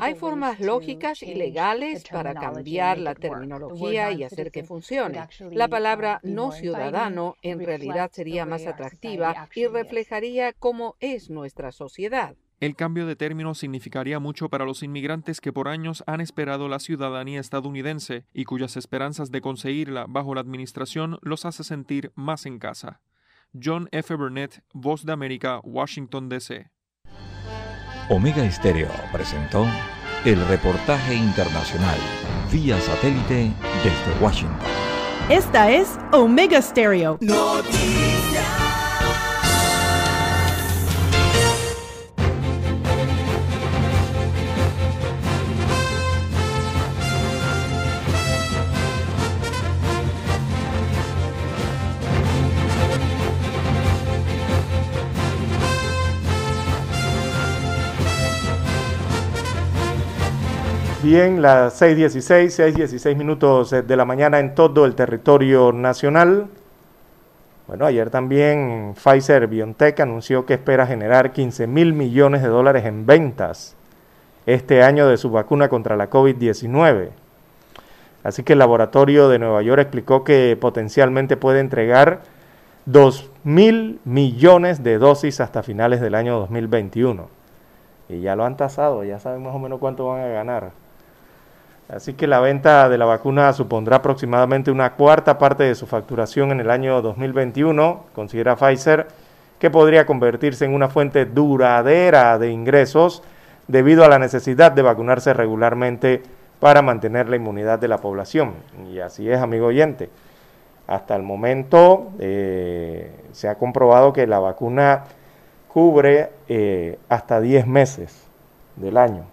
Hay formas lógicas y legales para cambiar la terminología y hacer que funcione. La palabra no ciudadano en realidad sería más atractiva y reflejaría cómo es nuestra sociedad. El cambio de término significaría mucho para los inmigrantes que por años han esperado la ciudadanía estadounidense y cuyas esperanzas de conseguirla bajo la administración los hace sentir más en casa. John F. Burnett, Voz de América, Washington, D.C. Omega Estéreo presentó el reportaje internacional vía satélite desde Washington. Esta es Omega Stereo. Bien, las 6.16, 6.16 minutos de la mañana en todo el territorio nacional. Bueno, ayer también Pfizer BioNTech anunció que espera generar 15 mil millones de dólares en ventas este año de su vacuna contra la COVID-19. Así que el laboratorio de Nueva York explicó que potencialmente puede entregar 2 mil millones de dosis hasta finales del año 2021. Y ya lo han tasado, ya saben más o menos cuánto van a ganar. Así que la venta de la vacuna supondrá aproximadamente una cuarta parte de su facturación en el año 2021, considera Pfizer, que podría convertirse en una fuente duradera de ingresos debido a la necesidad de vacunarse regularmente para mantener la inmunidad de la población. Y así es, amigo oyente. Hasta el momento eh, se ha comprobado que la vacuna cubre eh, hasta 10 meses del año.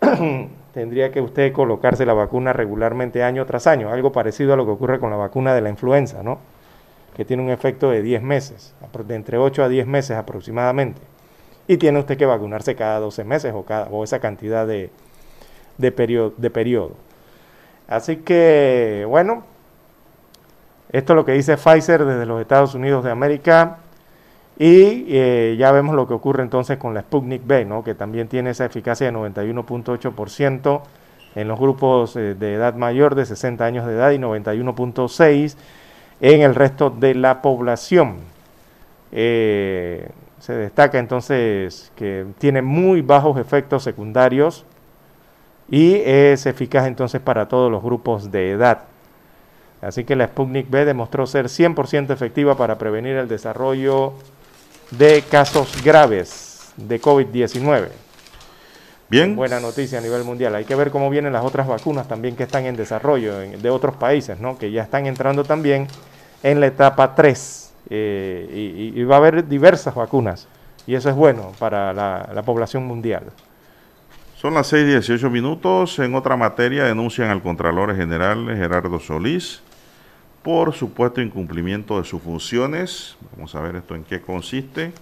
tendría que usted colocarse la vacuna regularmente año tras año, algo parecido a lo que ocurre con la vacuna de la influenza, ¿no? Que tiene un efecto de 10 meses, de entre 8 a 10 meses aproximadamente. Y tiene usted que vacunarse cada 12 meses o, cada, o esa cantidad de, de, periodo, de periodo. Así que, bueno, esto es lo que dice Pfizer desde los Estados Unidos de América. Y eh, ya vemos lo que ocurre entonces con la Sputnik B, ¿no? que también tiene esa eficacia de 91.8% en los grupos eh, de edad mayor de 60 años de edad y 91.6% en el resto de la población. Eh, se destaca entonces que tiene muy bajos efectos secundarios y es eficaz entonces para todos los grupos de edad. Así que la Sputnik B demostró ser 100% efectiva para prevenir el desarrollo de casos graves de COVID-19. Bien. Buena noticia a nivel mundial. Hay que ver cómo vienen las otras vacunas también que están en desarrollo de otros países, ¿no? que ya están entrando también en la etapa 3. Eh, y, va a haber diversas vacunas. Y eso es bueno para la, la población mundial. Son las 6:18 minutos. En otra materia denuncian al Contralor General Gerardo Solís por supuesto incumplimiento de sus funciones. Vamos a ver esto en qué consiste.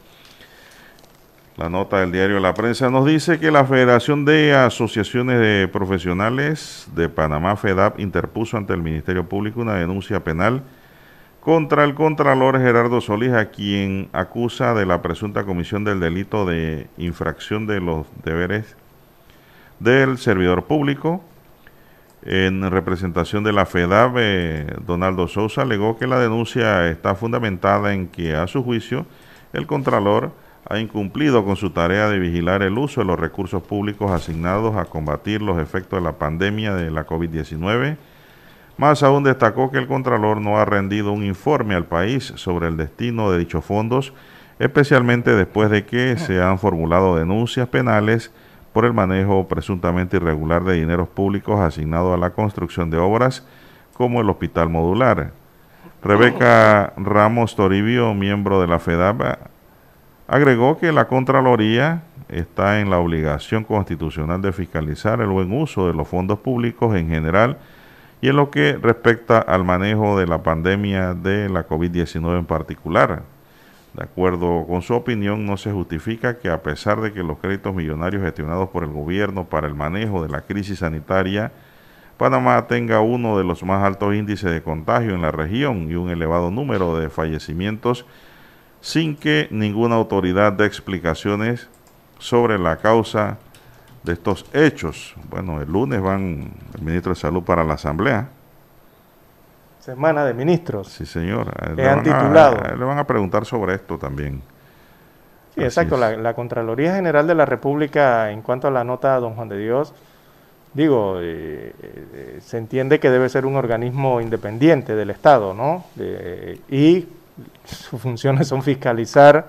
La nota del diario La Prensa nos dice que la Federación de Asociaciones de Profesionales de Panamá, FEDAP, interpuso ante el Ministerio Público una denuncia penal contra el Contralor Gerardo Solís, a quien acusa de la presunta comisión del delito de infracción de los deberes del servidor público en representación de la FEDAB, Donaldo Sousa alegó que la denuncia está fundamentada en que, a su juicio, el Contralor ha incumplido con su tarea de vigilar el uso de los recursos públicos asignados a combatir los efectos de la pandemia de la COVID-19. Más aún destacó que el Contralor no ha rendido un informe al país sobre el destino de dichos fondos, especialmente después de que se han formulado denuncias penales por el manejo presuntamente irregular de dineros públicos asignados a la construcción de obras como el hospital modular. Rebeca Ramos Toribio, miembro de la FEDAP, agregó que la Contraloría está en la obligación constitucional de fiscalizar el buen uso de los fondos públicos en general y en lo que respecta al manejo de la pandemia de la COVID-19 en particular. De acuerdo con su opinión, no se justifica que a pesar de que los créditos millonarios gestionados por el gobierno para el manejo de la crisis sanitaria, Panamá tenga uno de los más altos índices de contagio en la región y un elevado número de fallecimientos sin que ninguna autoridad dé explicaciones sobre la causa de estos hechos. Bueno, el lunes van el ministro de Salud para la Asamblea Semana de Ministros. Sí, señor. le han titulado. le van a preguntar sobre esto también. Sí, exacto. La, Contraloría General de la República, en cuanto a la nota de don Juan de Dios, digo, eh, eh, se entiende que debe ser un organismo independiente del Estado, ¿no? y sus funciones son fiscalizar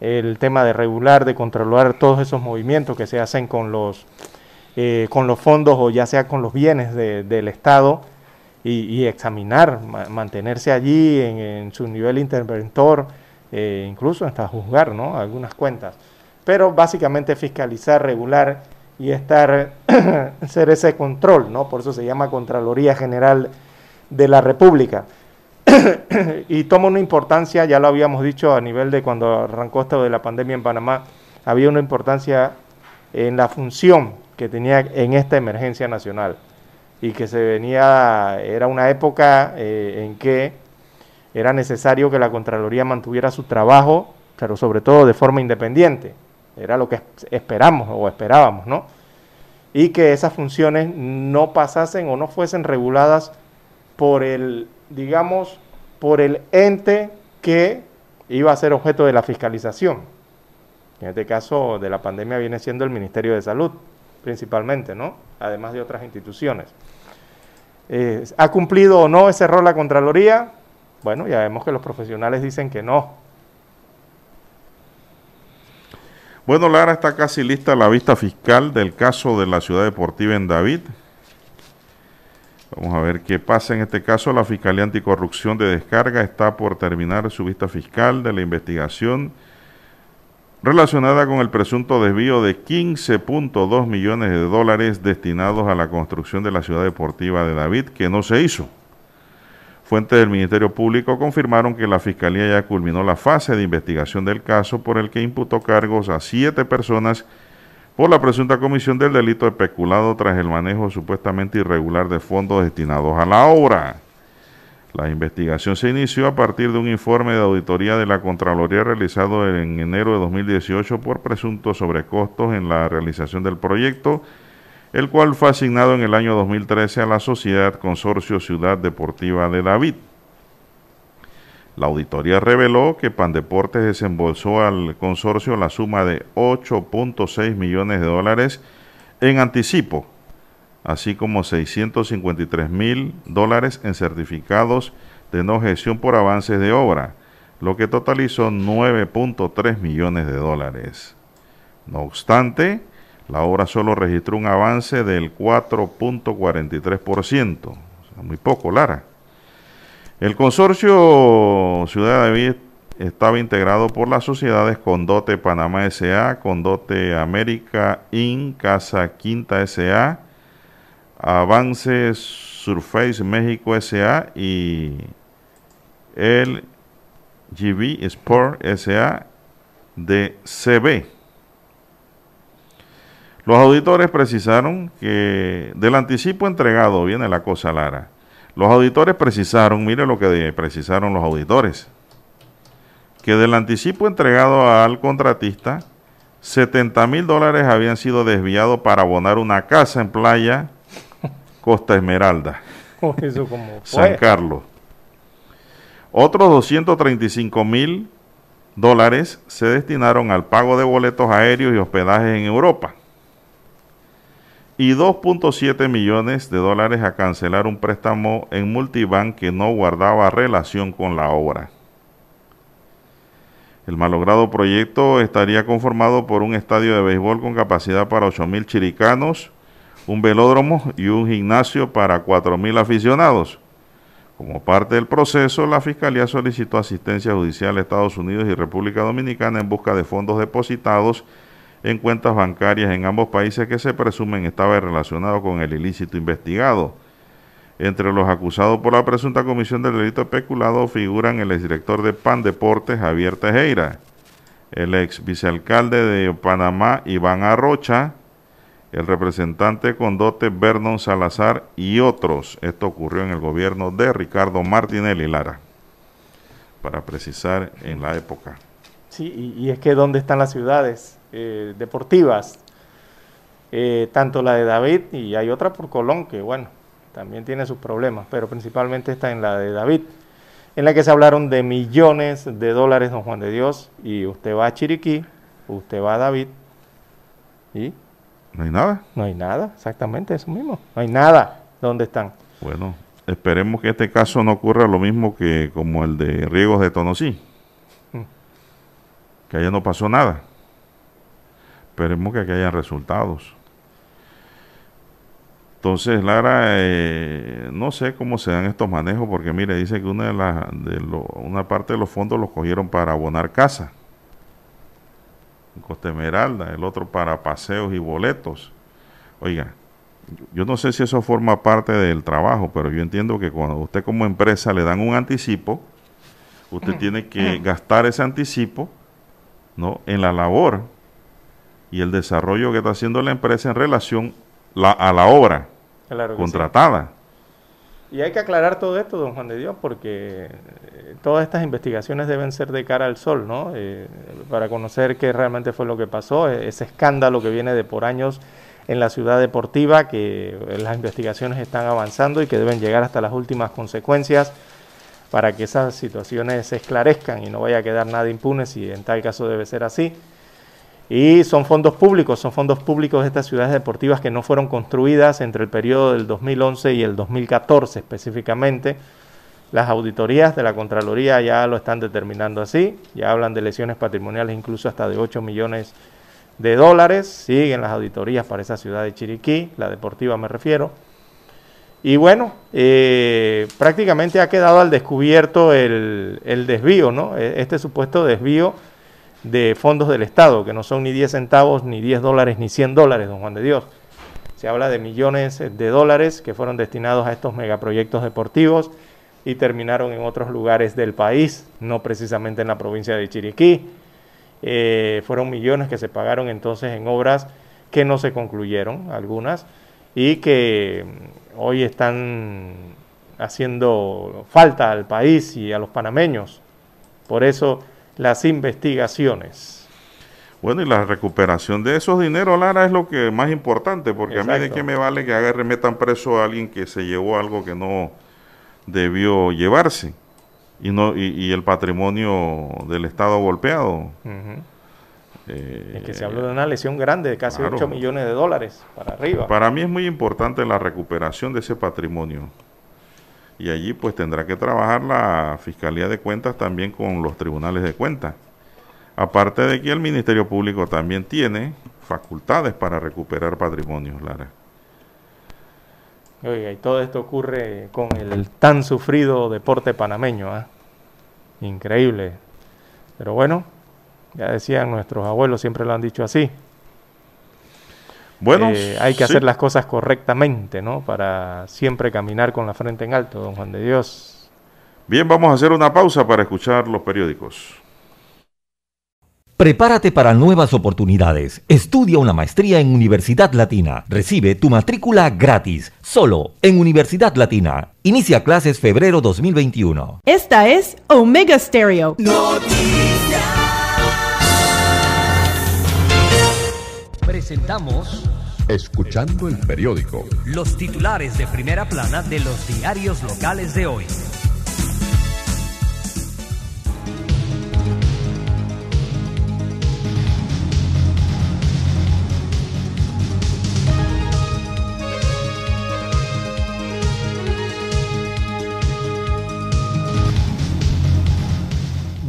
el tema de regular, de controlar todos esos movimientos que se hacen con los, eh, con los fondos o ya sea con los bienes del Estado y, examinar, mantenerse allí en, su nivel interventor, eh, incluso hasta juzgar ¿no? algunas cuentas. Pero básicamente fiscalizar, regular y estar, ser ese control, ¿no? por eso se llama Contraloría General de la República. y toma una importancia, ya lo habíamos dicho a nivel de cuando arrancó esto de la pandemia en Panamá, había una importancia en la función que tenía en esta emergencia nacional y que se venía, era una época eh, en que era necesario que la Contraloría mantuviera su trabajo, pero sobre todo de forma independiente. Era lo que esperamos o esperábamos, ¿no? Y que esas funciones no pasasen o no fuesen reguladas por el, digamos, por el ente que iba a ser objeto de la fiscalización. En este caso de la pandemia viene siendo el Ministerio de Salud, principalmente, ¿no? Además de otras instituciones. Eh, ¿Ha cumplido o no ese rol la Contraloría? Bueno, ya vemos que los profesionales dicen que no. Bueno, Lara está casi lista la vista fiscal del caso de la ciudad deportiva en David. Vamos a ver qué pasa en este caso. La Fiscalía Anticorrupción de Descarga está por terminar su vista fiscal de la investigación relacionada con el presunto desvío de 15.2 millones de dólares destinados a la construcción de la ciudad deportiva de David, que no se hizo. Fuentes del Ministerio Público confirmaron que la Fiscalía ya culminó la fase de investigación del caso por el que imputó cargos a siete personas por la presunta comisión del delito especulado tras el manejo supuestamente irregular de fondos destinados a la obra. La investigación se inició a partir de un informe de auditoría de la Contraloría realizado en enero de 2018 por presuntos sobrecostos en la realización del proyecto, el cual fue asignado en el año 2013 a la Sociedad Consorcio Ciudad Deportiva de David. La auditoría reveló que Pandeportes desembolsó al consorcio la suma de 8.6 millones de dólares en anticipo así como 653 mil dólares en certificados de no gestión por avances de obra, lo que totalizó 9.3 millones de dólares. No obstante, la obra solo registró un avance del 4.43%, muy poco, Lara. El consorcio Ciudad de David estaba integrado por las sociedades Condote Panamá S.A., Condote América IN, Casa Quinta S.A., Avance Surface México SA y el GB Sport SA de CB. Los auditores precisaron que del anticipo entregado, viene la cosa Lara, los auditores precisaron, mire lo que precisaron los auditores, que del anticipo entregado al contratista, 70 mil dólares habían sido desviados para abonar una casa en playa Costa Esmeralda, oh, San Carlos. Otros 235 mil dólares se destinaron al pago de boletos aéreos y hospedajes en Europa. Y 2.7 millones de dólares a cancelar un préstamo en multibank que no guardaba relación con la obra. El malogrado proyecto estaría conformado por un estadio de béisbol con capacidad para 8.000 chiricanos, un velódromo y un gimnasio para 4.000 aficionados. Como parte del proceso, la Fiscalía solicitó asistencia judicial a Estados Unidos y República Dominicana en busca de fondos depositados en cuentas bancarias en ambos países que se presumen estaban relacionados con el ilícito investigado. Entre los acusados por la presunta comisión del delito especulado figuran el exdirector de PAN Deportes, Javier Tejera, el ex vicealcalde de Panamá, Iván Arrocha, el representante Condote Vernon Salazar y otros. Esto ocurrió en el gobierno de Ricardo Martinelli Lara, para precisar en la época. Sí, y, es que ¿dónde están las ciudades eh, deportivas? Eh, tanto la de David y hay otra por Colón, que bueno, también tiene sus problemas, pero principalmente está en la de David, en la que se hablaron de millones de dólares, don Juan de Dios, y usted va a Chiriquí, usted va a David, y no hay nada. No hay nada, exactamente eso mismo. No hay nada. ¿Dónde están? Bueno, esperemos que este caso no ocurra lo mismo que como el de Riegos de Tonosí. Mm. Que allá no pasó nada. Esperemos que aquí hayan resultados. Entonces, Lara, eh, no sé cómo se dan estos manejos, porque mire, dice que una, de, las de una parte de los fondos los cogieron para abonar casa. Costa Esmeralda, el otro para paseos y boletos. Oiga, yo no sé si eso forma parte del trabajo, pero yo entiendo que cuando usted como empresa le dan un anticipo, usted tiene que gastar ese anticipo ¿no? en la labor y el desarrollo que está haciendo la empresa en relación a la obra contratada. Y hay que aclarar todo esto, don Juan de Dios, porque eh, todas estas investigaciones deben ser de cara al sol, ¿no? Eh, para conocer qué realmente fue lo que pasó, e-, ese escándalo que viene de por años en la ciudad deportiva, que las investigaciones están avanzando y que deben llegar hasta las últimas consecuencias para que esas situaciones se esclarezcan y no vaya a quedar nada impune si en tal caso debe ser así. Y son fondos públicos, son fondos públicos de estas ciudades deportivas que no fueron construidas entre el periodo del 2011 y el 2014 específicamente. Las auditorías de la Contraloría ya lo están determinando así, ya hablan de lesiones patrimoniales incluso hasta de 8 millones de dólares, siguen las auditorías para esa ciudad de Chiriquí, la deportiva me refiero. Y bueno, eh, prácticamente ha quedado al descubierto el, el desvío, ¿no? E, este supuesto desvío de fondos del Estado, que no son ni 10 centavos, ni 10 dólares, ni 100 dólares, don Juan de Dios. Se habla de millones de dólares que fueron destinados a estos megaproyectos deportivos y terminaron en otros lugares del país, no precisamente en la provincia de Chiriquí. Eh, fueron millones que se pagaron entonces en obras que no se concluyeron, algunas, y que mm, hoy están haciendo falta al país y a los panameños. Por eso las investigaciones. Bueno, y la recuperación de esos dineros, Lara, es lo que más importante, porque a mí de qué me vale que haga remetan preso a alguien que se llevó algo que no debió llevarse y no y, el patrimonio del Estado golpeado. Eh, es que se habló de una lesión grande de casi 8 millones de dólares para arriba. Para mí es muy importante la recuperación de ese patrimonio y allí pues tendrá que trabajar la Fiscalía de Cuentas también con los tribunales de cuentas. Aparte de que el Ministerio Público también tiene facultades para recuperar patrimonios, Lara. Oiga, y todo esto ocurre con el tan sufrido deporte panameño, ¿ah? Increíble. Pero bueno, ya decían nuestros abuelos, siempre lo han dicho así. Bueno, eh, hay que hacer las cosas correctamente, ¿no? Para siempre caminar con la frente en alto, don Juan de Dios. Bien, vamos a hacer una pausa para escuchar los periódicos. Prepárate para nuevas oportunidades. Estudia una maestría en Universidad Latina. Recibe tu matrícula gratis, solo en Universidad Latina. Inicia clases febrero 2021. Esta es Omega Stereo. Presentamos Escuchando el periódico. Los titulares de primera plana de los diarios locales de hoy.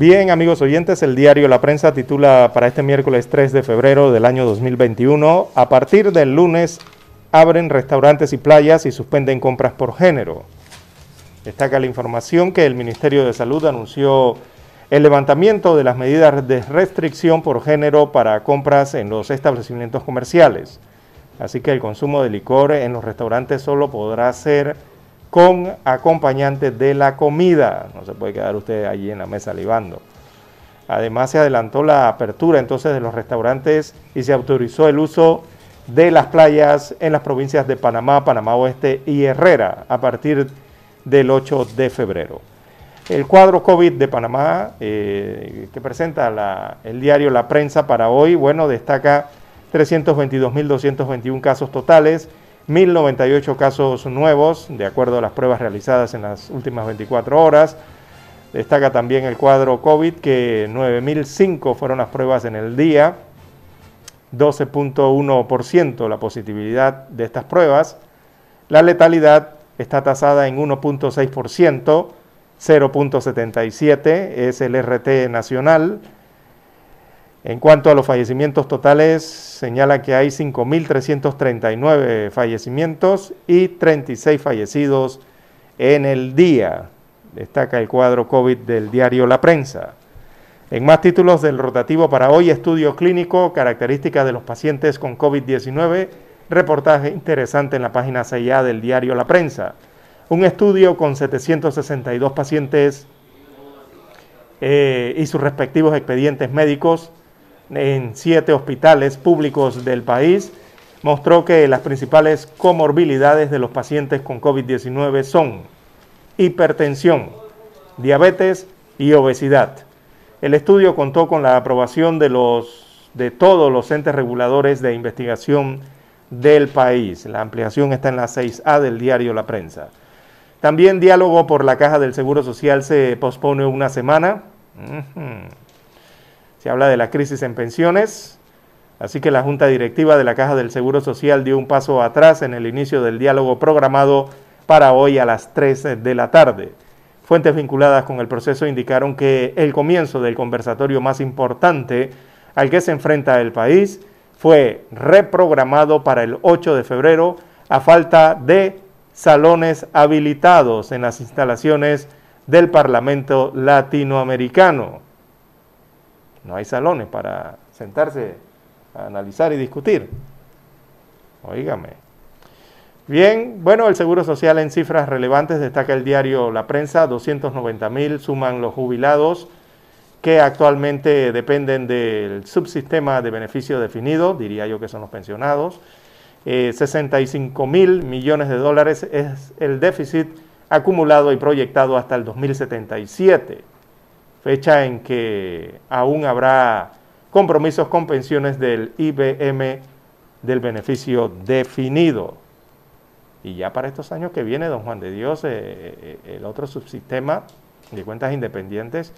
Bien, amigos oyentes, el diario La Prensa titula para este miércoles 3 de febrero del año 2021, a partir del lunes abren restaurantes y playas y suspenden compras por género. Destaca la información que el Ministerio de Salud anunció el levantamiento de las medidas de restricción por género para compras en los establecimientos comerciales. Así que el consumo de licor en los restaurantes solo podrá ser con acompañante de la comida. No se puede quedar usted allí en la mesa libando. Además se adelantó la apertura entonces de los restaurantes y se autorizó el uso de las playas en las provincias de Panamá, Panamá Oeste y Herrera a partir del 8 de febrero. El cuadro COVID de Panamá eh, que presenta el diario La Prensa para hoy, bueno, destaca 322.221 casos totales, 1.098 casos nuevos, de acuerdo a las pruebas realizadas en las últimas 24 horas. Destaca también el cuadro COVID, que 9.005 fueron las pruebas en el día, 12.1% la positividad de estas pruebas. La letalidad está tasada en 1.6%, 0.77 es el RT nacional. En cuanto a los fallecimientos totales, señala que hay 5.339 fallecimientos y 36 fallecidos en el día. Destaca el cuadro COVID del diario La Prensa. En más títulos del rotativo para hoy, estudio clínico, características de los pacientes con COVID-19, reportaje interesante en la página 6A del diario La Prensa. Un estudio con 762 pacientes eh, y sus respectivos expedientes médicos en siete hospitales públicos del país, mostró que las principales comorbilidades de los pacientes con COVID-19 son hipertensión, diabetes y obesidad. El estudio contó con la aprobación de, los, de todos los entes reguladores de investigación del país. La ampliación está en la 6A del diario La Prensa. También diálogo por la Caja del Seguro Social se pospone una semana. Se habla de la crisis en pensiones, así que la Junta Directiva de la Caja del Seguro Social dio un paso atrás en el inicio del diálogo programado para hoy a las 3 de la tarde. Fuentes vinculadas con el proceso indicaron que el comienzo del conversatorio más importante al que se enfrenta el país fue reprogramado para el 8 de febrero a falta de salones habilitados en las instalaciones del Parlamento Latinoamericano. No hay salones para sentarse a analizar y discutir. Oígame. Bien, bueno, el Seguro Social en cifras relevantes destaca el diario La Prensa, 290 mil suman los jubilados que actualmente dependen del subsistema de beneficio definido, diría yo que son los pensionados. 65 eh, mil millones de dólares es el déficit acumulado y proyectado hasta el 2077 fecha en que aún habrá compromisos con pensiones del IBM del beneficio definido. Y ya para estos años que viene, don Juan de Dios, eh, eh, el otro subsistema de cuentas independientes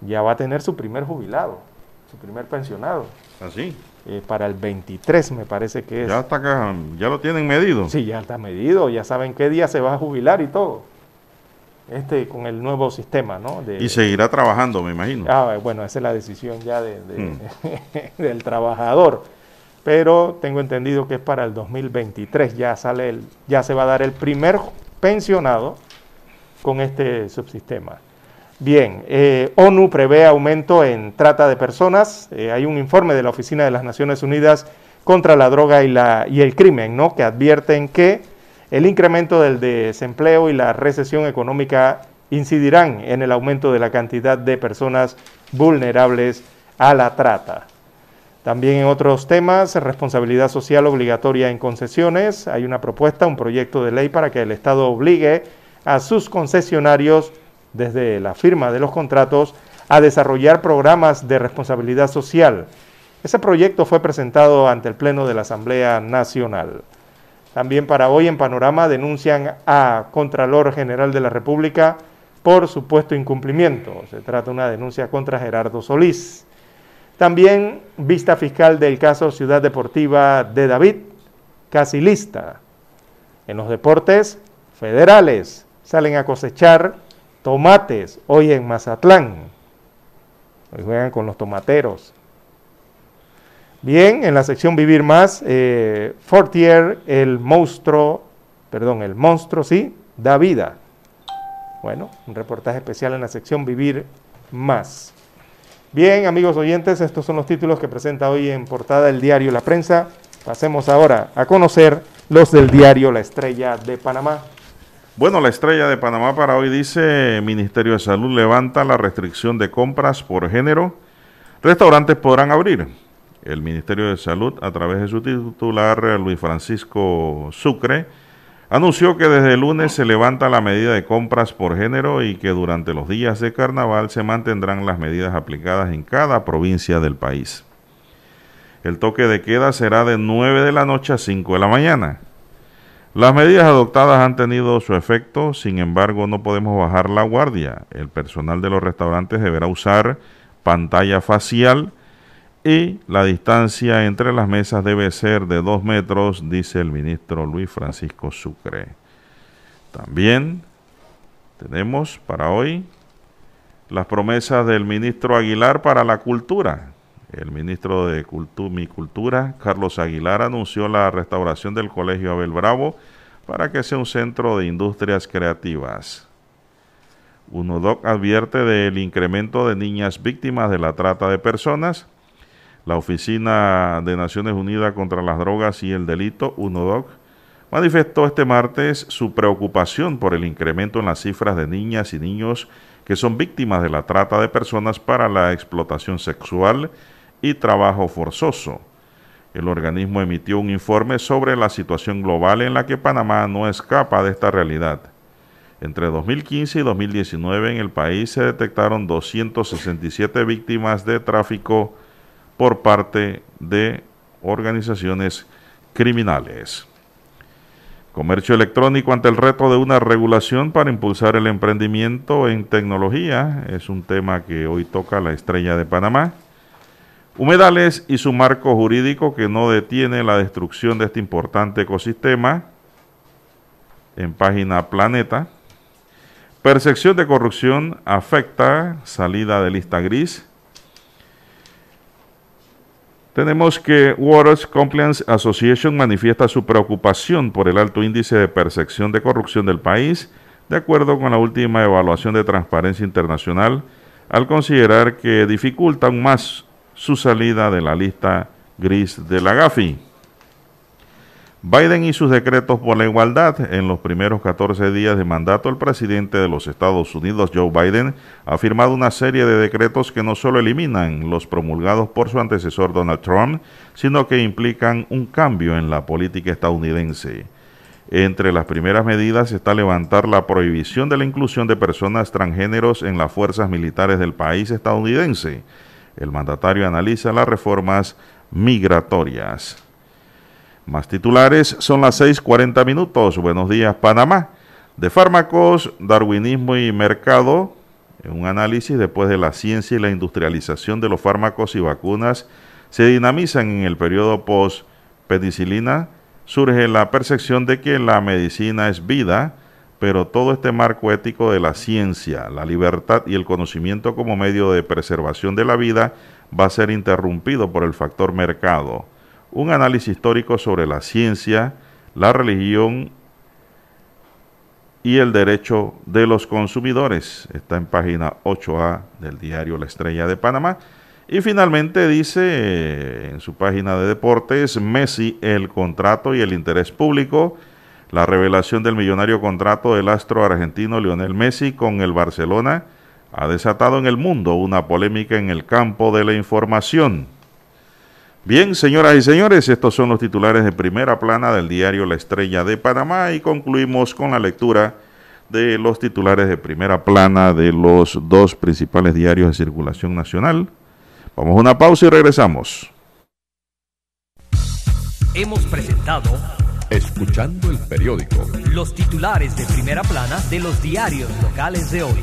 ya va a tener su primer jubilado, su primer pensionado. ¿Así? ¿Ah, eh, para el 23 me parece que es. Ya está acá, ya lo tienen medido. Sí, ya está medido, ya saben qué día se va a jubilar y todo este con el nuevo sistema, ¿no? y seguirá trabajando, me imagino. Ah, bueno, esa es la decisión ya de, hmm. del trabajador. Pero tengo entendido que es para el 2023 ya sale el, ya se va a dar el primer pensionado con este subsistema. Bien, eh, ONU prevé aumento en trata de personas. Eh, hay un informe de la Oficina de las Naciones Unidas contra la droga y, la, y el crimen, ¿no? Que advierten que el incremento del desempleo y la recesión económica incidirán en el aumento de la cantidad de personas vulnerables a la trata. También en otros temas, responsabilidad social obligatoria en concesiones. Hay una propuesta, un proyecto de ley para que el Estado obligue a sus concesionarios, desde la firma de los contratos, a desarrollar programas de responsabilidad social. Ese proyecto fue presentado ante el Pleno de la Asamblea Nacional. También para hoy en Panorama denuncian a Contralor General de la República por supuesto incumplimiento. Se trata de una denuncia contra Gerardo Solís. También vista fiscal del caso Ciudad Deportiva de David, casi lista. En los deportes federales salen a cosechar tomates hoy en Mazatlán. Hoy juegan con los tomateros. Bien, en la sección Vivir Más, eh, Fortier, el monstruo, perdón, el monstruo, sí, da vida. Bueno, un reportaje especial en la sección Vivir Más. Bien, amigos oyentes, estos son los títulos que presenta hoy en portada el diario La Prensa. Pasemos ahora a conocer los del diario La Estrella de Panamá. Bueno, la estrella de Panamá para hoy dice, Ministerio de Salud levanta la restricción de compras por género. Restaurantes podrán abrir el Ministerio de Salud, a través de su titular Luis Francisco Sucre, anunció que desde el lunes se levanta la medida de compras por género y que durante los días de carnaval se mantendrán las medidas aplicadas en cada provincia del país. El toque de queda será de 9 de la noche a 5 de la mañana. Las medidas adoptadas han tenido su efecto, sin embargo no podemos bajar la guardia. El personal de los restaurantes deberá usar pantalla facial, y la distancia entre las mesas debe ser de dos metros, dice el ministro Luis Francisco Sucre. También tenemos para hoy las promesas del ministro Aguilar para la cultura. El ministro de Mi Cultura, Carlos Aguilar, anunció la restauración del Colegio Abel Bravo para que sea un centro de industrias creativas. UNODOC advierte del incremento de niñas víctimas de la trata de personas la Oficina de Naciones Unidas contra las Drogas y el Delito, UNODOC, manifestó este martes su preocupación por el incremento en las cifras de niñas y niños que son víctimas de la trata de personas para la explotación sexual y trabajo forzoso. El organismo emitió un informe sobre la situación global en la que Panamá no escapa de esta realidad. Entre 2015 y 2019 en el país se detectaron 267 víctimas de tráfico por parte de organizaciones criminales. Comercio electrónico ante el reto de una regulación para impulsar el emprendimiento en tecnología es un tema que hoy toca la estrella de Panamá. Humedales y su marco jurídico que no detiene la destrucción de este importante ecosistema en página Planeta. Percepción de corrupción afecta salida de lista gris. Tenemos que Waters Compliance Association manifiesta su preocupación por el alto índice de percepción de corrupción del país, de acuerdo con la última evaluación de Transparencia Internacional, al considerar que dificulta aún más su salida de la lista gris de la GAFI. Biden y sus decretos por la igualdad. En los primeros 14 días de mandato, el presidente de los Estados Unidos, Joe Biden, ha firmado una serie de decretos que no solo eliminan los promulgados por su antecesor Donald Trump, sino que implican un cambio en la política estadounidense. Entre las primeras medidas está levantar la prohibición de la inclusión de personas transgéneros en las fuerzas militares del país estadounidense. El mandatario analiza las reformas migratorias. Más titulares son las 6:40 minutos. Buenos días, Panamá. De fármacos, darwinismo y mercado. Un análisis después de la ciencia y la industrialización de los fármacos y vacunas se dinamizan en el periodo post-penicilina. Surge la percepción de que la medicina es vida, pero todo este marco ético de la ciencia, la libertad y el conocimiento como medio de preservación de la vida va a ser interrumpido por el factor mercado un análisis histórico sobre la ciencia, la religión y el derecho de los consumidores. Está en página 8A del diario La Estrella de Panamá. Y finalmente dice eh, en su página de deportes, Messi, el contrato y el interés público. La revelación del millonario contrato del astro argentino Lionel Messi con el Barcelona ha desatado en el mundo una polémica en el campo de la información. Bien, señoras y señores, estos son los titulares de primera plana del diario La Estrella de Panamá y concluimos con la lectura de los titulares de primera plana de los dos principales diarios de circulación nacional. Vamos a una pausa y regresamos. Hemos presentado Escuchando el periódico. los titulares de primera plana de los diarios locales de hoy.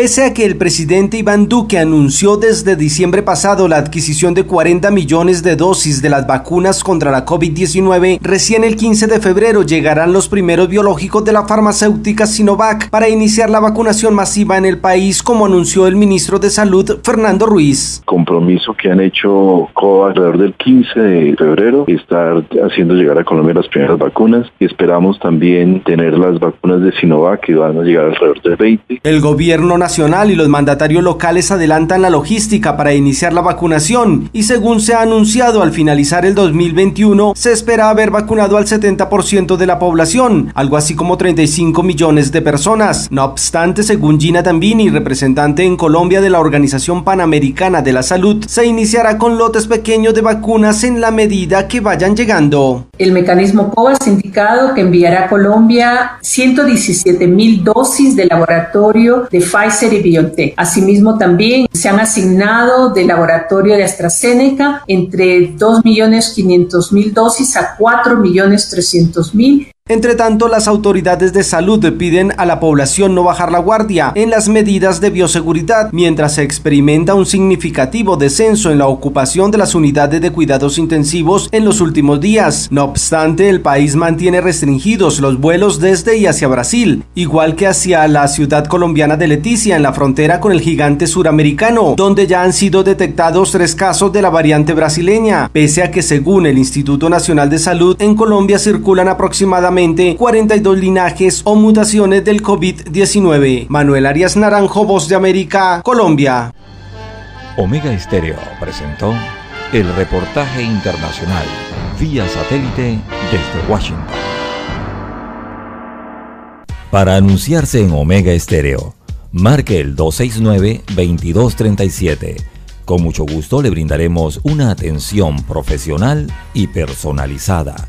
Pese a que el presidente Iván Duque anunció desde diciembre pasado la adquisición de 40 millones de dosis de las vacunas contra la COVID-19, recién el 15 de febrero llegarán los primeros biológicos de la farmacéutica Sinovac para iniciar la vacunación masiva en el país, como anunció el ministro de Salud, Fernando Ruiz. Compromiso que han hecho alrededor del 15 de febrero, estar haciendo llegar a Colombia las primeras vacunas y esperamos también tener las vacunas de Sinovac que van a llegar alrededor del 20. El gobierno nacional y los mandatarios locales adelantan la logística para iniciar la vacunación y según se ha anunciado al finalizar el 2021 se espera haber vacunado al 70% de la población, algo así como 35 millones de personas. No obstante, según Gina Tambini, representante en Colombia de la Organización Panamericana de la Salud, se iniciará con lotes pequeños de vacunas en la medida que vayan llegando. El mecanismo COVAX ha indicado que enviará a Colombia 117 mil dosis de laboratorio de Pfizer y. Asimismo, también se han asignado del laboratorio de AstraZeneca entre 2.500.000 dosis a 4.300.000 Entre tanto, las autoridades de salud piden a la población no bajar la guardia en las medidas de bioseguridad, mientras se experimenta un significativo descenso en la ocupación de las unidades de cuidados intensivos en los últimos días. No obstante, el país mantiene restringidos los vuelos desde y hacia Brasil, igual que hacia la ciudad colombiana de Leticia en la frontera con el gigante suramericano, donde ya han sido detectados tres casos de la variante brasileña, pese a que según el Instituto Nacional de Salud en Colombia circulan aproximadamente 42 linajes o mutaciones del COVID-19. Manuel Arias Naranjo, Voz de América, Colombia. Omega Estéreo presentó el reportaje internacional, vía satélite desde Washington. Para anunciarse en Omega Estéreo, marque el 269-2237. Con mucho gusto le brindaremos una atención profesional y personalizada.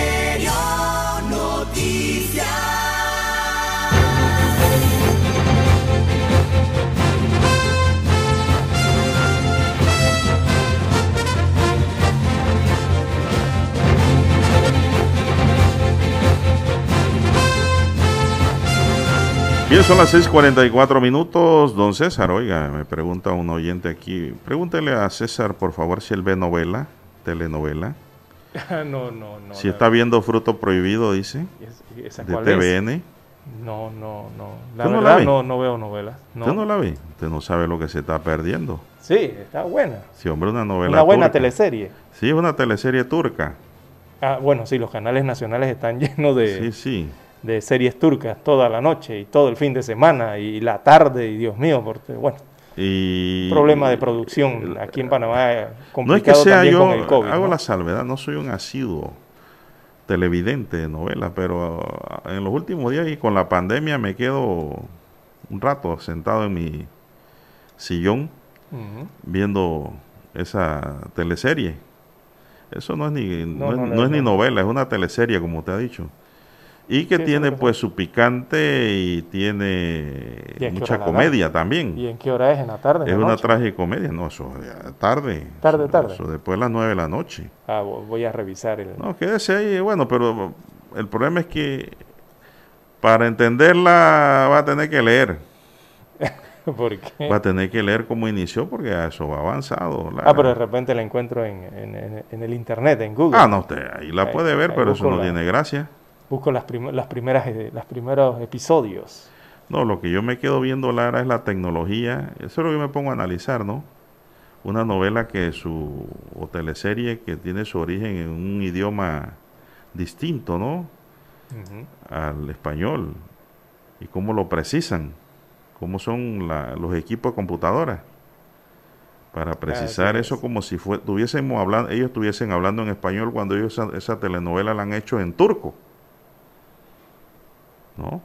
Bien, son las 6:44 minutos. Don César, oiga, me pregunta un oyente aquí. Pregúntele a César, por favor, si él ve novela, telenovela. no, no, no. Si está viendo Fruto Prohibido, dice. ¿Y esa de es? TVN. No, no, no. La ¿Usted no la no, no veo novelas. No. ¿Usted no la ve? Usted no sabe lo que se está perdiendo. Sí, está buena. Sí, hombre, una novela Una buena turca. teleserie. Sí, es una teleserie turca. Ah, bueno, sí, los canales nacionales están llenos de, Sí, sí. De series turcas toda la noche y todo el fin de semana y la tarde y Dios mío, porque bueno, Y problema de producción aquí en Panamá eh, no es que complicado sea también yo, con el COVID. hago ¿no? la salvedad, no soy un asiduo televidente de novelas, pero ah, en los últimos días y con la pandemia me quedo un rato sentado en mi sillón viendo esa teleserie. Eso no es ni, no, No, es, ni no. novela, es una teleserie, como usted ha dicho. Y que Sí, eso tiene pues su picante y tiene ¿Y mucha comedia también. ¿Y en qué hora es? ¿En la tarde? Es la una tragicomedia, no, eso tarde. Tarde, Eso- tarde. eso después de las nueve de la noche. Ah, vo- voy a revisar el... No, quédese ahí, bueno, pero el problema es que para entenderla va a tener que leer. ¿Por qué? Va a tener que leer cómo inició porque eso va avanzado. la- Ah, pero de repente la encuentro en, en- en- el internet, en Google. Ah, no, usted ahí la Ahí- puede ver, pero eso busco no la- tiene gracia. Busco las, prim- las primeras, eh, los primeros episodios. No, lo que yo me quedo viendo, Lara, es la tecnología. Eso es lo que yo me pongo a analizar, ¿no? Una novela que su, o teleserie que tiene su origen en un idioma distinto, ¿no? Al español. Y cómo lo precisan. Cómo son la- los equipos de computadora. Para precisar eso es. como si fue, tuviésemos hablando, ellos estuviesen hablando en español cuando ellos esa, esa telenovela la han hecho en turco. ¿No?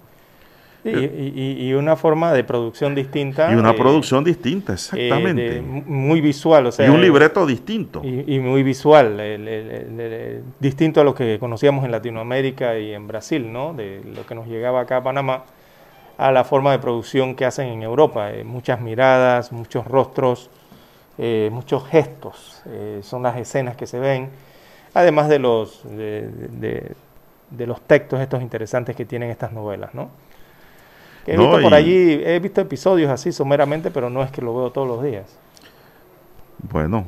Y, y- y- y una forma de producción distinta. Y una eh, producción distinta, eh, exactamente. de- muy visual, o sea. y un eh, libreto distinto. Y, y muy visual, el- el- el- distinto a lo que conocíamos en Latinoamérica y en Brasil, ¿no? De lo que nos llegaba acá a Panamá, a la forma de producción que hacen en Europa. eh, muchas miradas, muchos rostros, eh, muchos gestos, eh, son las escenas que se ven, además de los, de, de- de los textos estos interesantes que tienen estas novelas, ¿no? Que he No, visto por y- allí, he visto episodios así someramente, pero no es que lo veo todos los días. Bueno,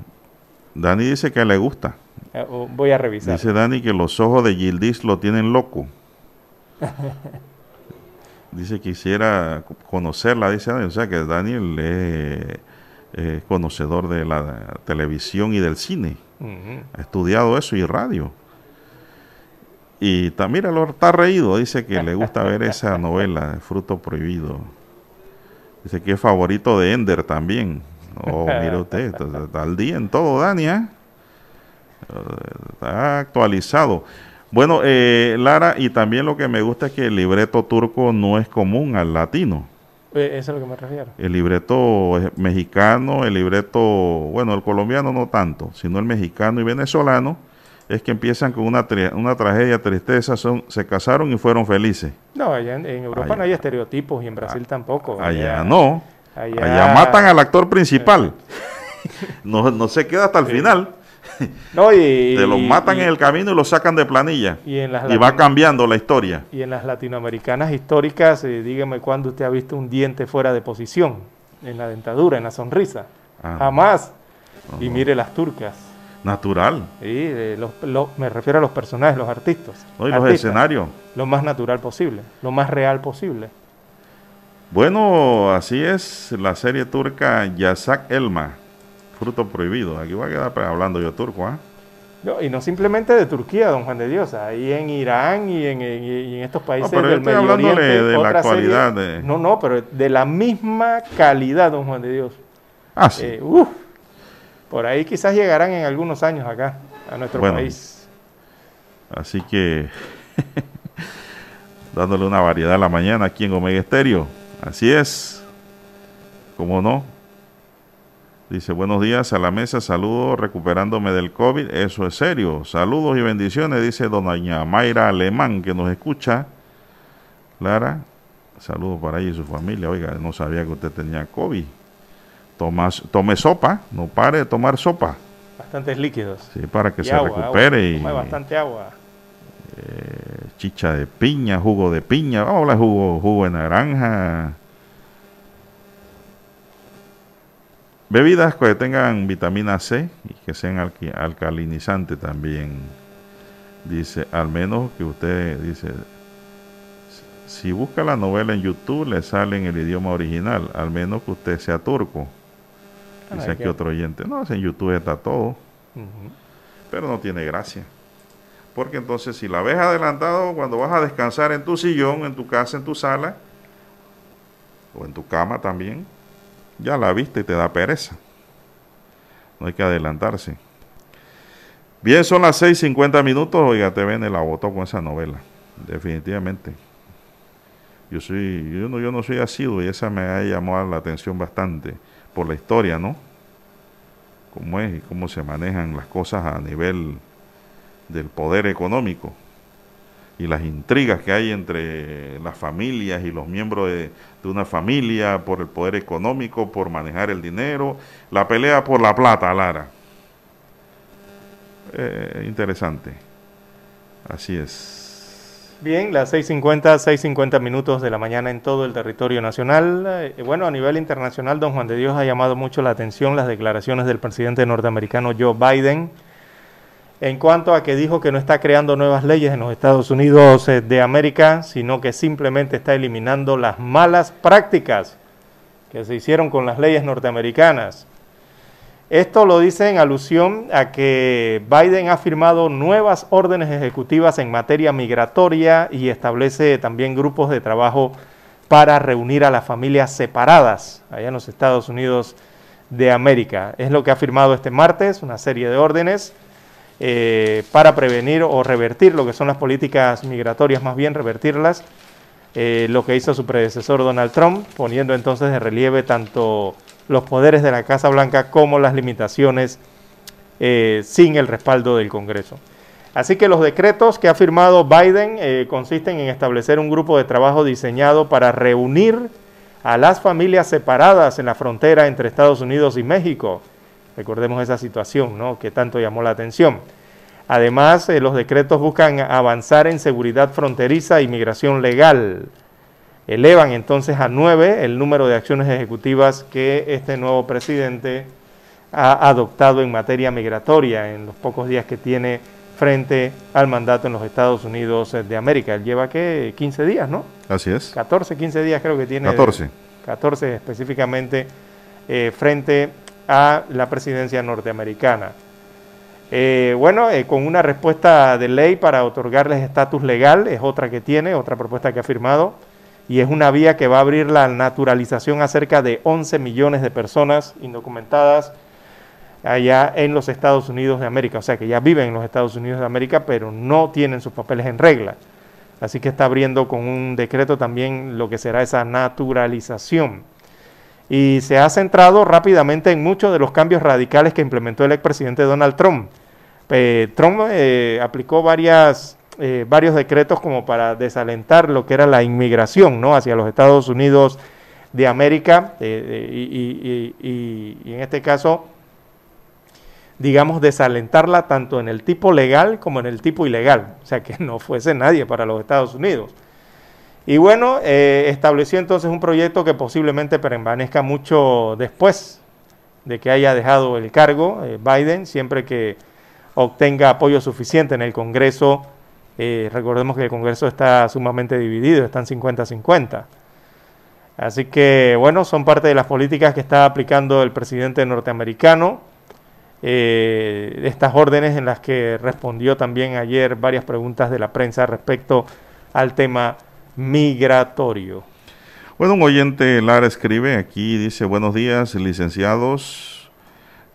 Dani dice que le gusta. Eh, voy a revisar. Dice Dani que los ojos de Gildis lo tienen loco. Dice que quisiera co- conocerla, dice Dani. O sea que Daniel es, es conocedor de la televisión y del cine. Ha estudiado eso y radio. Y ta- míralo, está reído. Dice que le gusta ver esa novela, Fruto Prohibido. Dice que es favorito de Ender también. Oh, mire usted, está, al día en todo, Dani. ¿eh? Está actualizado. Bueno, eh, Lara, y también lo que me gusta es que el libreto turco no es común al latino. Eh, Eso es a lo que me refiero. El libreto mexicano, el libreto, bueno, el colombiano no tanto, sino el mexicano y venezolano, es que empiezan con una, una tragedia, tristeza, son, se casaron y fueron felices. No, allá en, en Europa Allá- no hay estereotipos y en Brasil tampoco. Allá no, allá- matan al actor principal. No, no se queda hasta el final. No, y, Te lo matan y- en el camino y lo sacan de planilla. Y en las Y va cambiando la historia. Y en las latinoamericanas históricas, eh, dígame cuándo usted ha visto un diente fuera de posición, en la dentadura, en la sonrisa. Ah. Jamás. Y mire las turcas. Natural. Eh, los- lo- me refiero a los personajes, los artistas. ¿no? Y los Artistas. escenarios. Lo más natural posible, lo más real posible. Bueno, así es la serie turca Yasak Elma, fruto prohibido. Aquí voy a quedar hablando yo turco, ¿ah? No, y no simplemente de Turquía, don Juan de Dios, ahí en Irán y en, y en estos países no, pero del estoy Medio hablándole Oriente, de la serie- actualidad de- No, no, pero de la misma calidad, don Juan de Dios. Ah, sí. Eh, uf, por ahí quizás llegarán en algunos años acá, a nuestro Bueno, país. Así que dándole una variedad a la mañana aquí en Omega Estéreo. Así es. ¿Cómo no? Dice, buenos días a la mesa, saludos, recuperándome del COVID, eso es serio. Saludos y bendiciones, dice doña Mayra Alemán, que nos escucha. Lara, saludos para ella y su familia. Oiga, no sabía que usted tenía COVID. Toma, tome sopa, no pare de tomar sopa. Bastantes líquidos. Sí, para que Y se agua, recupere agua. y bastante agua. eh, chicha de piña, jugo de piña, vamos a hablar jugo, jugo de naranja. Bebidas que tengan vitamina C y que sean alqui- alcalinizantes también. Dice, al menos que usted dice, si busca la novela en YouTube le sale en el idioma original, al menos que usted sea turco. Dice Ay, aquí otro oyente, no, en YouTube está todo pero no tiene gracia. Porque entonces si la ves adelantado cuando vas a descansar en tu sillón, en tu casa, en tu sala, o en tu cama también, ya la viste y te da pereza. No hay que adelantarse. Bien, son las 6.50 minutos, oiga, te ven la botó con esa novela, definitivamente. Yo soy, yo no, yo no soy asiduo y esa me ha llamado la atención bastante por la historia, ¿no? cómo es y cómo se manejan las cosas a nivel del poder económico y las intrigas que hay entre las familias y los miembros de, una familia por el poder económico, por manejar el dinero, la pelea por la plata, Lara. Eh, interesante. Así es. Bien, las 6.50, 6.50 minutos de la mañana en todo el territorio nacional. Eh, bueno, a nivel internacional, don Juan de Dios ha llamado mucho la atención las declaraciones del presidente norteamericano Joe Biden en cuanto a que dijo que no está creando nuevas leyes en los Estados Unidos eh, de América, sino que simplemente está eliminando las malas prácticas que se hicieron con las leyes norteamericanas. Esto lo dice en alusión a que Biden ha firmado nuevas órdenes ejecutivas en materia migratoria y establece también grupos de trabajo para reunir a las familias separadas allá en los Estados Unidos de América. Es lo que ha firmado este martes, una serie de órdenes eh, para prevenir o revertir lo que son las políticas migratorias, más bien revertirlas, eh, lo que hizo su predecesor Donald Trump, poniendo entonces de relieve tanto los poderes de la Casa Blanca como las limitaciones eh, sin el respaldo del Congreso. Así que los decretos que ha firmado Biden eh, consisten en establecer un grupo de trabajo diseñado para reunir a las familias separadas en la frontera entre Estados Unidos y México. Recordemos esa situación ¿no? que tanto llamó la atención. Además, eh, los decretos buscan avanzar en seguridad fronteriza y migración legal. Elevan entonces a nueve el número de acciones ejecutivas que este nuevo presidente ha adoptado en materia migratoria en los pocos días que tiene frente al mandato en los Estados Unidos de América. Él lleva, ¿qué? 15 días, ¿no? Así es. 14, 15 días creo que tiene. 14. 14 específicamente eh, frente a la presidencia norteamericana. Eh, bueno, eh, con una respuesta de ley para otorgarles estatus legal, es otra que tiene, otra propuesta que ha firmado, y es una vía que va a abrir la naturalización a cerca de 11 millones de personas indocumentadas allá en los Estados Unidos de América, o sea que ya viven en los Estados Unidos de América, pero no tienen sus papeles en regla. Así que está abriendo con un decreto también lo que será esa naturalización. Y se ha centrado rápidamente en muchos de los cambios radicales que implementó el expresidente Donald Trump. Eh, Trump eh, aplicó varias, eh, varios decretos como para desalentar lo que era la inmigración ¿no? hacia los Estados Unidos de América eh, y, y- en este caso digamos, desalentarla tanto en el tipo legal como en el tipo ilegal, o sea, que no fuese nadie para los Estados Unidos. Y bueno, eh, estableció entonces un proyecto que posiblemente permanezca mucho después de que haya dejado el cargo eh, Biden, siempre que obtenga apoyo suficiente en el Congreso. Eh, recordemos que el Congreso está sumamente dividido, están 50-50. Así que, bueno, son parte de las políticas que está aplicando el presidente norteamericano. eh, estas órdenes en las que respondió también ayer varias preguntas de la prensa respecto al tema migratorio. Bueno, un oyente Lara escribe aquí, dice, buenos días, licenciados.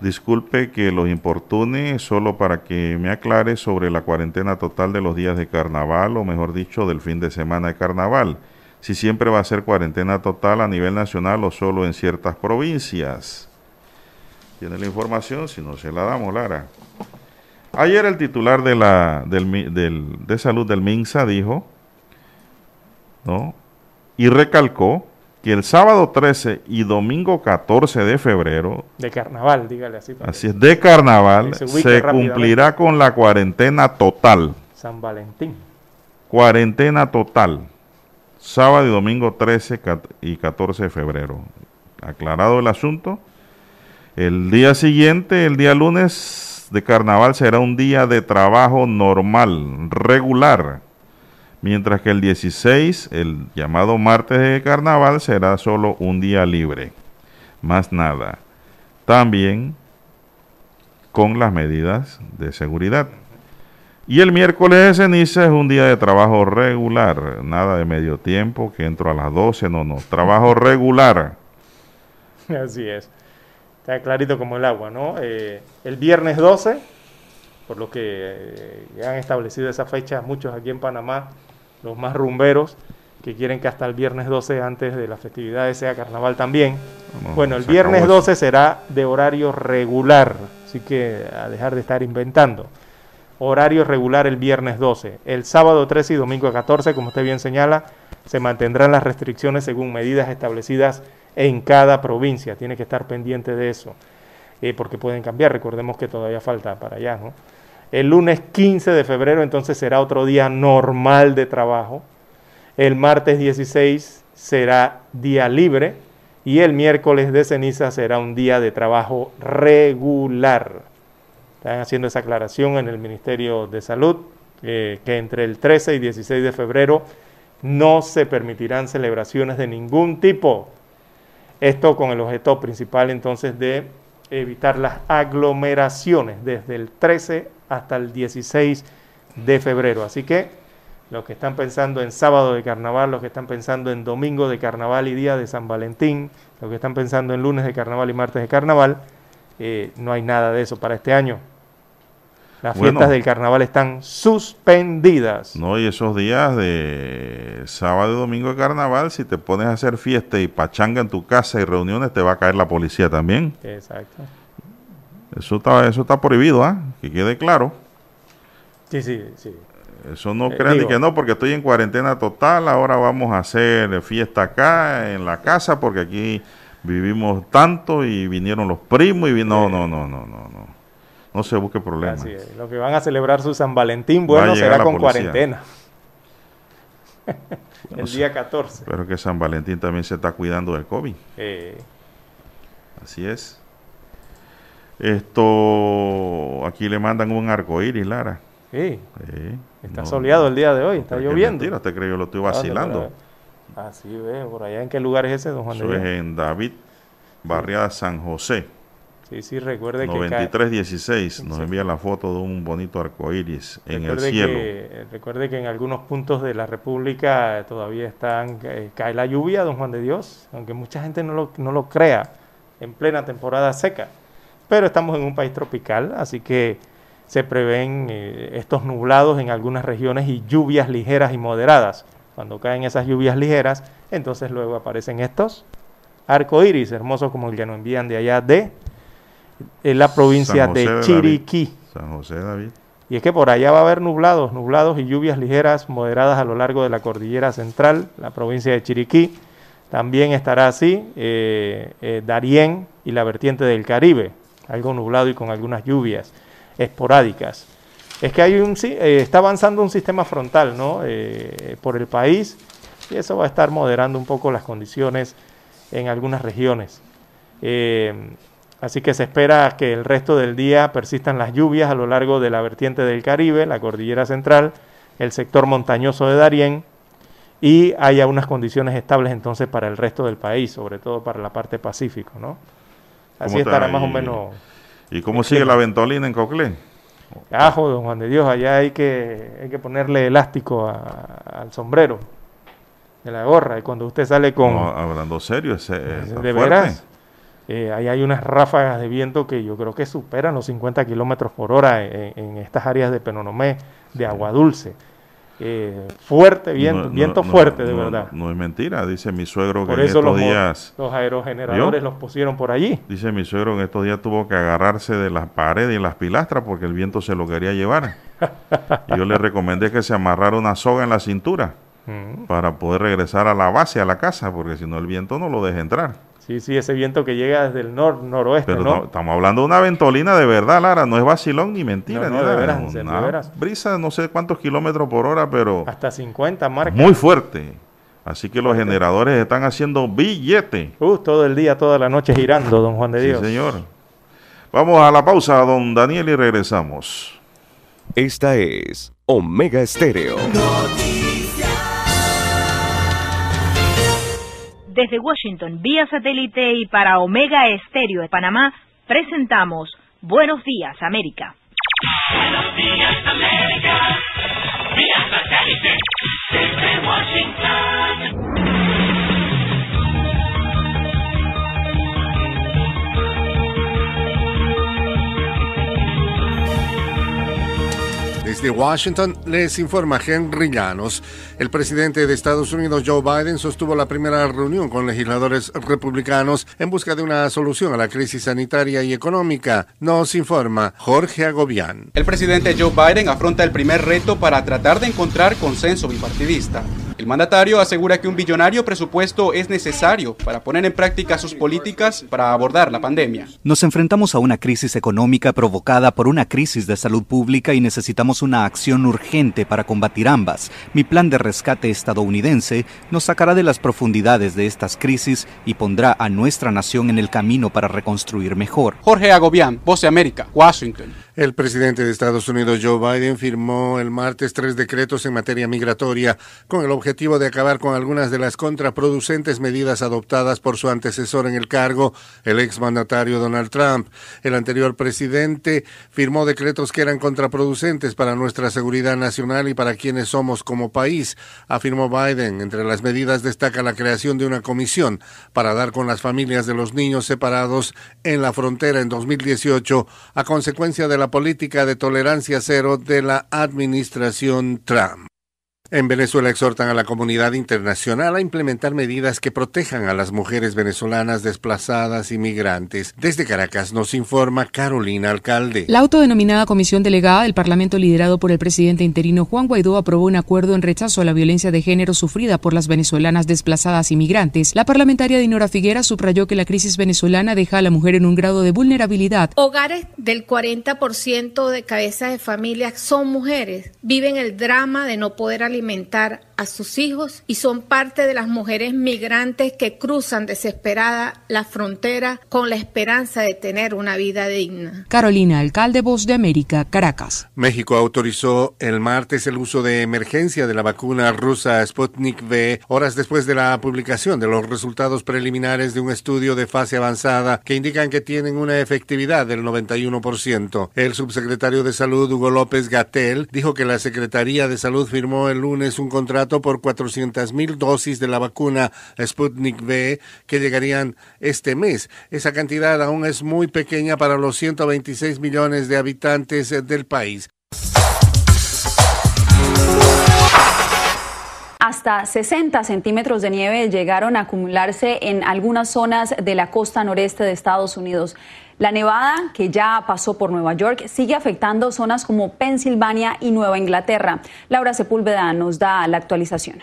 Disculpe que los importune solo para que me aclare sobre la cuarentena total de los días de carnaval, o mejor dicho, del fin de semana de carnaval. Si siempre va a ser cuarentena total a nivel nacional o solo en ciertas provincias. Tiene la información, si no se la damos, Lara. Ayer el titular de, la, del, de salud del MINSA dijo, ¿no? y recalcó que el sábado 13 y domingo 14 de febrero de carnaval, dígale así. Así es, de carnaval se, se cumplirá con la cuarentena total. San Valentín. Cuarentena total. Sábado y domingo 13 y 14 de febrero. Aclarado el asunto. El día siguiente, el día lunes de carnaval, será un día de trabajo normal, regular mientras que el 16, el llamado martes de carnaval, será solo un día libre, más nada. También con las medidas de seguridad. Y el miércoles de ceniza es un día de trabajo regular, nada de medio tiempo, que entro a las 12, no, no, trabajo regular. Así es, está clarito como el agua, ¿no? Eh, el viernes 12, por lo que eh, han establecido esa fecha muchos aquí en Panamá, los más rumberos que quieren que hasta el viernes 12 antes de las festividades sea carnaval también. bueno, el viernes 12 será de horario regular, así que a dejar de estar inventando. Horario regular el viernes 12. El sábado 13 y domingo 14, como usted bien señala, se mantendrán las restricciones según medidas establecidas en cada provincia. Tiene que estar pendiente de eso, eh, porque pueden cambiar. Recordemos que todavía falta para allá, ¿no? El lunes 15 de febrero entonces será otro día normal de trabajo. El martes 16 será día libre y el miércoles de ceniza será un día de trabajo regular. Están haciendo esa aclaración en el Ministerio de Salud, eh, que entre el 13 y 16 de febrero no se permitirán celebraciones de ningún tipo. Esto con el objeto principal entonces de evitar las aglomeraciones desde el 13 hasta el 16 de febrero. Así que los que están pensando en sábado de carnaval, los que están pensando en domingo de carnaval y día de San Valentín, los que están pensando en lunes de carnaval y martes de carnaval, eh, no hay nada de eso para este año. Las fiestas del carnaval están suspendidas. No, y esos días de sábado y domingo de carnaval, si te pones a hacer fiesta y pachanga en tu casa y reuniones, te va a caer la policía también. Exacto. Eso está, eso está prohibido, ¿ah? Que quede claro. Sí, sí, sí. Eso no eh, crean que no, porque estoy en cuarentena total, ahora vamos a hacer fiesta acá en la casa, porque aquí vivimos tanto y vinieron los primos y no, no, no, no, no, no. No se busque problemas. Así es. Lo que van a celebrar su San Valentín, bueno, será con cuarentena. El día 14. Pero que San Valentín también se está cuidando del COVID. Así es. Esto, aquí le mandan un arco iris, Lara. Sí. está soleado el día de hoy, está lloviendo. Mentira, usted cree que yo lo estoy vacilando. Así ve, por allá en qué lugar es ese, don Juan Eso es en David, barriada San José. Sí, sí, recuerde 9316 nos envía la foto de un bonito arco iris en el cielo. Que, recuerde que en algunos puntos de la República todavía están eh, cae la lluvia, don Juan de Dios, aunque mucha gente no lo, no lo crea, en plena temporada seca pero estamos en un país tropical, así que se prevén eh, estos nublados en algunas regiones y lluvias ligeras y moderadas. Cuando caen esas lluvias ligeras, entonces luego aparecen estos arcoíris hermosos como el que nos envían de allá de, la provincia de, Chiriquí. San José David. Y es que por allá va a haber nublados, nublados y lluvias ligeras moderadas a lo largo de la cordillera central, la provincia de Chiriquí. También estará así eh, eh, Darién y la vertiente del Caribe, algo nublado y con algunas lluvias esporádicas. Es que hay un, eh, está avanzando un sistema frontal ¿no? Eh, por el país y eso va a estar moderando un poco las condiciones en algunas regiones. Eh, así que se espera que el resto del día persistan las lluvias a lo largo de la vertiente del Caribe, la cordillera central, el sector montañoso de Darién y haya unas condiciones estables entonces para el resto del país, sobre todo para la parte pacífico, ¿no? Así estará más o menos. ¿Y cómo sigue la ventolina en Coclé? Ajo, don Juan de Dios, allá hay que, hay que ponerle elástico al sombrero de la gorra. Y cuando usted sale con... hablando serio, ese, de veras, eh, ahí hay unas ráfagas de viento que yo creo que superan los 50 kilómetros por hora en, estas áreas de Penonomé, de agua dulce. Eh, fuerte, viento, viento fuerte, de verdad. No, es mentira, dice mi suegro que en estos los, días... Los aerogeneradores los pusieron por allí. Dice mi suegro que en estos días tuvo que agarrarse de las paredes y las pilastras porque el viento se lo quería llevar. y yo le recomendé que se amarrara una soga en la cintura mm. para poder regresar a la base, a la casa, porque si no el viento no lo deja entrar. Sí, sí, ese viento que llega desde el nor noroeste, Pero estamos hablando de una ventolina de verdad, Lara, no es vacilón ni mentira. No, de, veras, de veras. Brisa no sé cuántos kilómetros por hora, pero... Hasta 50 marcas. Muy fuerte. Así que los generadores están haciendo billete. Uh, todo el día, toda la noche girando, don Juan de Dios. Sí, señor. Vamos a la pausa, don Daniel, y regresamos. Esta es Omega Estéreo. Desde Washington, vía satélite y para Omega Estéreo de Panamá, presentamos Buenos Días, América. Buenos días, Desde Washington les informa Henry Llanos. El presidente de Estados Unidos, Joe Biden, sostuvo la primera reunión con legisladores republicanos en busca de una solución a la crisis sanitaria y económica. Nos informa Jorge Agobián. El presidente Joe Biden afronta el primer reto para tratar de encontrar consenso bipartidista. El mandatario asegura que un billonario presupuesto es necesario para poner en práctica sus políticas para abordar la pandemia. Nos enfrentamos a una crisis económica provocada por una crisis de salud pública y necesitamos una acción urgente para combatir ambas. Mi plan de rescate estadounidense nos sacará de las profundidades de estas crisis y pondrá a nuestra nación en el camino para reconstruir mejor. Jorge Agobián, Voz de América, Washington. El presidente de Estados Unidos, Joe Biden, firmó el martes tres decretos en materia migratoria con el objetivo de acabar con algunas de las contraproducentes medidas adoptadas por su antecesor en el cargo, el exmandatario Donald Trump. El anterior presidente firmó decretos que eran contraproducentes para nuestra seguridad nacional y para quienes somos como país, afirmó Biden. Entre las medidas destaca la creación de una comisión para dar con las familias de los niños separados en la frontera en 2018 a consecuencia de la la política de tolerancia cero de la administración Trump. En Venezuela exhortan a la comunidad internacional a implementar medidas que protejan a las mujeres venezolanas desplazadas y migrantes. Desde Caracas nos informa Carolina Alcalde. La autodenominada Comisión Delegada del Parlamento liderado por el presidente interino Juan Guaidó aprobó un acuerdo en rechazo a la violencia de género sufrida por las venezolanas desplazadas y migrantes. La parlamentaria Dinora Figuera subrayó que la crisis venezolana deja a la mujer en un grado de vulnerabilidad. Hogares del 40% de cabezas de familias son mujeres. Viven el drama de no poder alimentar a sus hijos y son parte de las mujeres migrantes que cruzan desesperada la frontera con la esperanza de tener una vida digna. Carolina, alcalde Voz de América, Caracas. México autorizó el martes el uso de emergencia de la vacuna rusa Sputnik V horas después de la publicación de los resultados preliminares de un estudio de fase avanzada que indican que tienen una efectividad del 91%. El subsecretario de Salud, Hugo López Gatel, dijo que la Secretaría de Salud firmó el lunes un contrato por 400 mil dosis de la vacuna Sputnik V que llegarían este mes. Esa cantidad aún es muy pequeña para los 126 millones de habitantes del país. Hasta 60 centímetros de nieve llegaron a acumularse en algunas zonas de la costa noreste de Estados Unidos. La nevada, que ya pasó por Nueva York, sigue afectando zonas como Pensilvania y Nueva Inglaterra. Laura Sepúlveda nos da la actualización.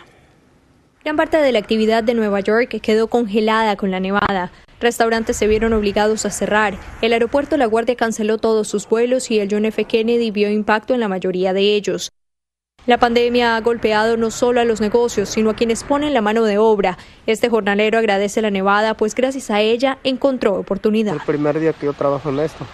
Gran parte de la actividad de Nueva York quedó congelada con la nevada. Restaurantes se vieron obligados a cerrar. El aeropuerto La Guardia canceló todos sus vuelos y el John F. Kennedy vio impacto en la mayoría de ellos. La pandemia ha golpeado no solo a los negocios, sino a quienes ponen la mano de obra. Este jornalero agradece la nevada, pues gracias a ella encontró oportunidad. El primer día que yo trabajo en esto.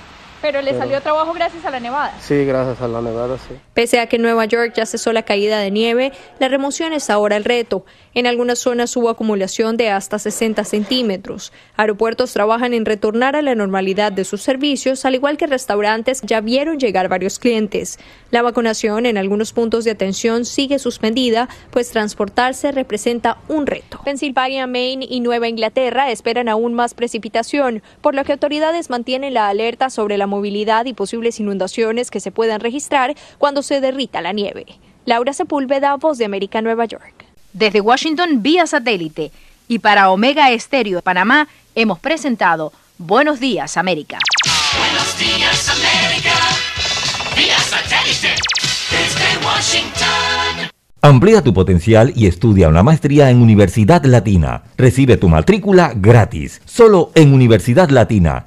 Pero le Pero- salió trabajo gracias a la nevada. Sí, gracias a la nevada, sí. Pese a que en Nueva York ya cesó la caída de nieve, la remoción es ahora el reto. En algunas zonas hubo acumulación de hasta 60 centímetros. Aeropuertos trabajan en retornar a la normalidad de sus servicios, al igual que restaurantes ya vieron llegar varios clientes. La vacunación en algunos puntos de atención sigue suspendida, pues transportarse representa un reto. Pensilvania, Maine y Nueva Inglaterra esperan aún más precipitación, por lo que autoridades mantienen la alerta sobre la movilidad y posibles inundaciones que se puedan registrar cuando se derrita la nieve. Laura Sepúlveda, Voz de América, Nueva York. Desde Washington vía satélite y para Omega Estéreo de Panamá hemos presentado Buenos Días América. Buenos días, América. Vía satélite. Desde Washington. Amplía tu potencial y estudia una maestría en Universidad Latina. Recibe tu matrícula gratis, solo en Universidad Latina.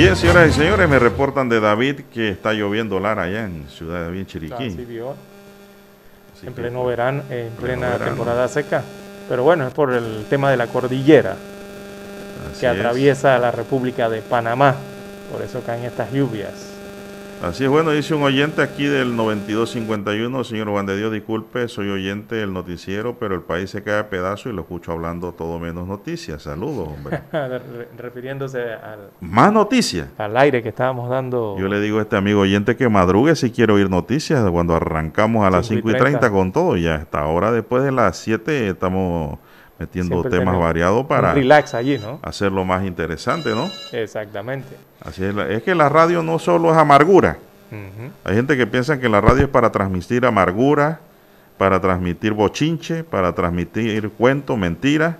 Bien, señoras y señores, me reportan de David que está lloviendo Lara allá en Ciudad de David, Chiriquí. Así vio. Así en pleno verano, en plena verano. temporada seca. Pero bueno, es por el tema de la cordillera Así que es. atraviesa la República de Panamá. Por eso caen estas lluvias. Así es, bueno, dice un oyente aquí del 9251, señor Juan de Dios, disculpe, soy oyente del noticiero, pero el país se cae a pedazos y lo escucho hablando todo menos noticias. Saludos, hombre. Re- Refiriéndose al, Más noticias. al aire que estábamos dando. Yo le digo a este amigo oyente que madrugue si quiere oír noticias cuando arrancamos a las 5 y 30 con todo. Ya hasta ahora, después de las 7, estamos metiendo Siempre temas variados un para relax allí, ¿no? hacerlo más interesante, ¿no? Exactamente. Así es, que la radio no solo es amargura. Hay gente que piensa que la radio es para transmitir amargura, para transmitir bochinche, para transmitir cuentos, mentiras,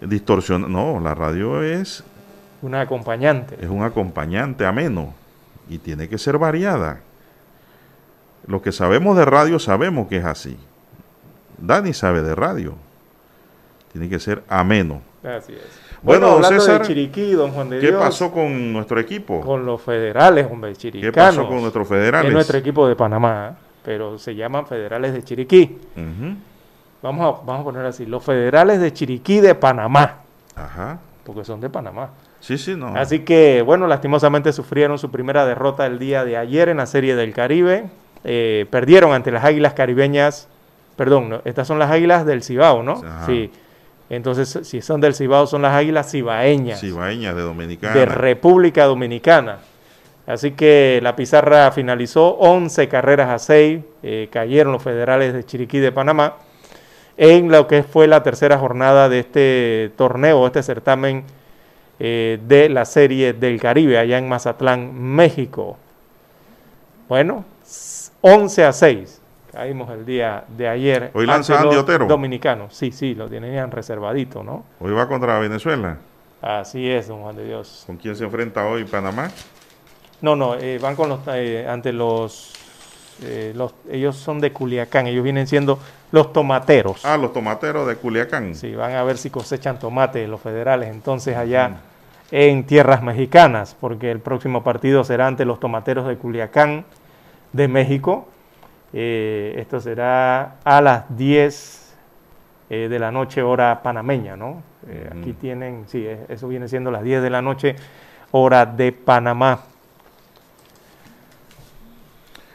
distorsión. No, la radio es, Una acompañante. es un acompañante ameno y tiene que ser variada. Lo que sabemos de radio sabemos que es así. Dani sabe de radio. Tiene que ser ameno. Así es. Bueno, Bueno, hablando César, de Chiriquí, don Juan de ¿Qué Dios, pasó con nuestro equipo? con los federales, hombre, chiricanos. ¿Qué pasó con nuestros federales? Es nuestro equipo de Panamá, pero se llaman federales de Chiriquí. Vamos a, vamos a poner así, los federales de Chiriquí de Panamá, Ajá. porque son de Panamá. Sí, sí, no. Así que, bueno, lastimosamente sufrieron su primera derrota el día de ayer en la Serie del Caribe. Eh, perdieron ante las Águilas Caribeñas, perdón, no, estas son las Águilas del Cibao, ¿no? Ajá. Sí. Entonces, si son del Cibao, son las Águilas Cibaeñas Cibaeñas de Dominicana. de República Dominicana. Así que la pizarra finalizó 11 carreras a 6, eh, cayeron los federales de Chiriquí de Panamá en lo que fue la tercera jornada de este torneo, este certamen eh, de la Serie del Caribe, allá en Mazatlán, México. Bueno, s- 11 a 6. Caímos el día de ayer. Hoy lanza ante Andy los Otero. Dominicanos. Sí, sí, lo tenían reservadito, ¿no? Hoy va contra Venezuela. Así es, don Juan de Dios. ¿Con quién se enfrenta hoy Panamá? No, no, eh, van con los eh, ante los, eh, los ellos son de Culiacán, ellos vienen siendo los tomateros. Ah, los tomateros de Culiacán. Sí, van a ver si cosechan tomates los federales entonces allá en tierras mexicanas, porque el próximo partido será ante los tomateros de Culiacán de México. Eh, esto será a las 10 eh, de la noche hora panameña, ¿no? Eh, Aquí tienen, sí, eso viene siendo las 10 de la noche hora de Panamá.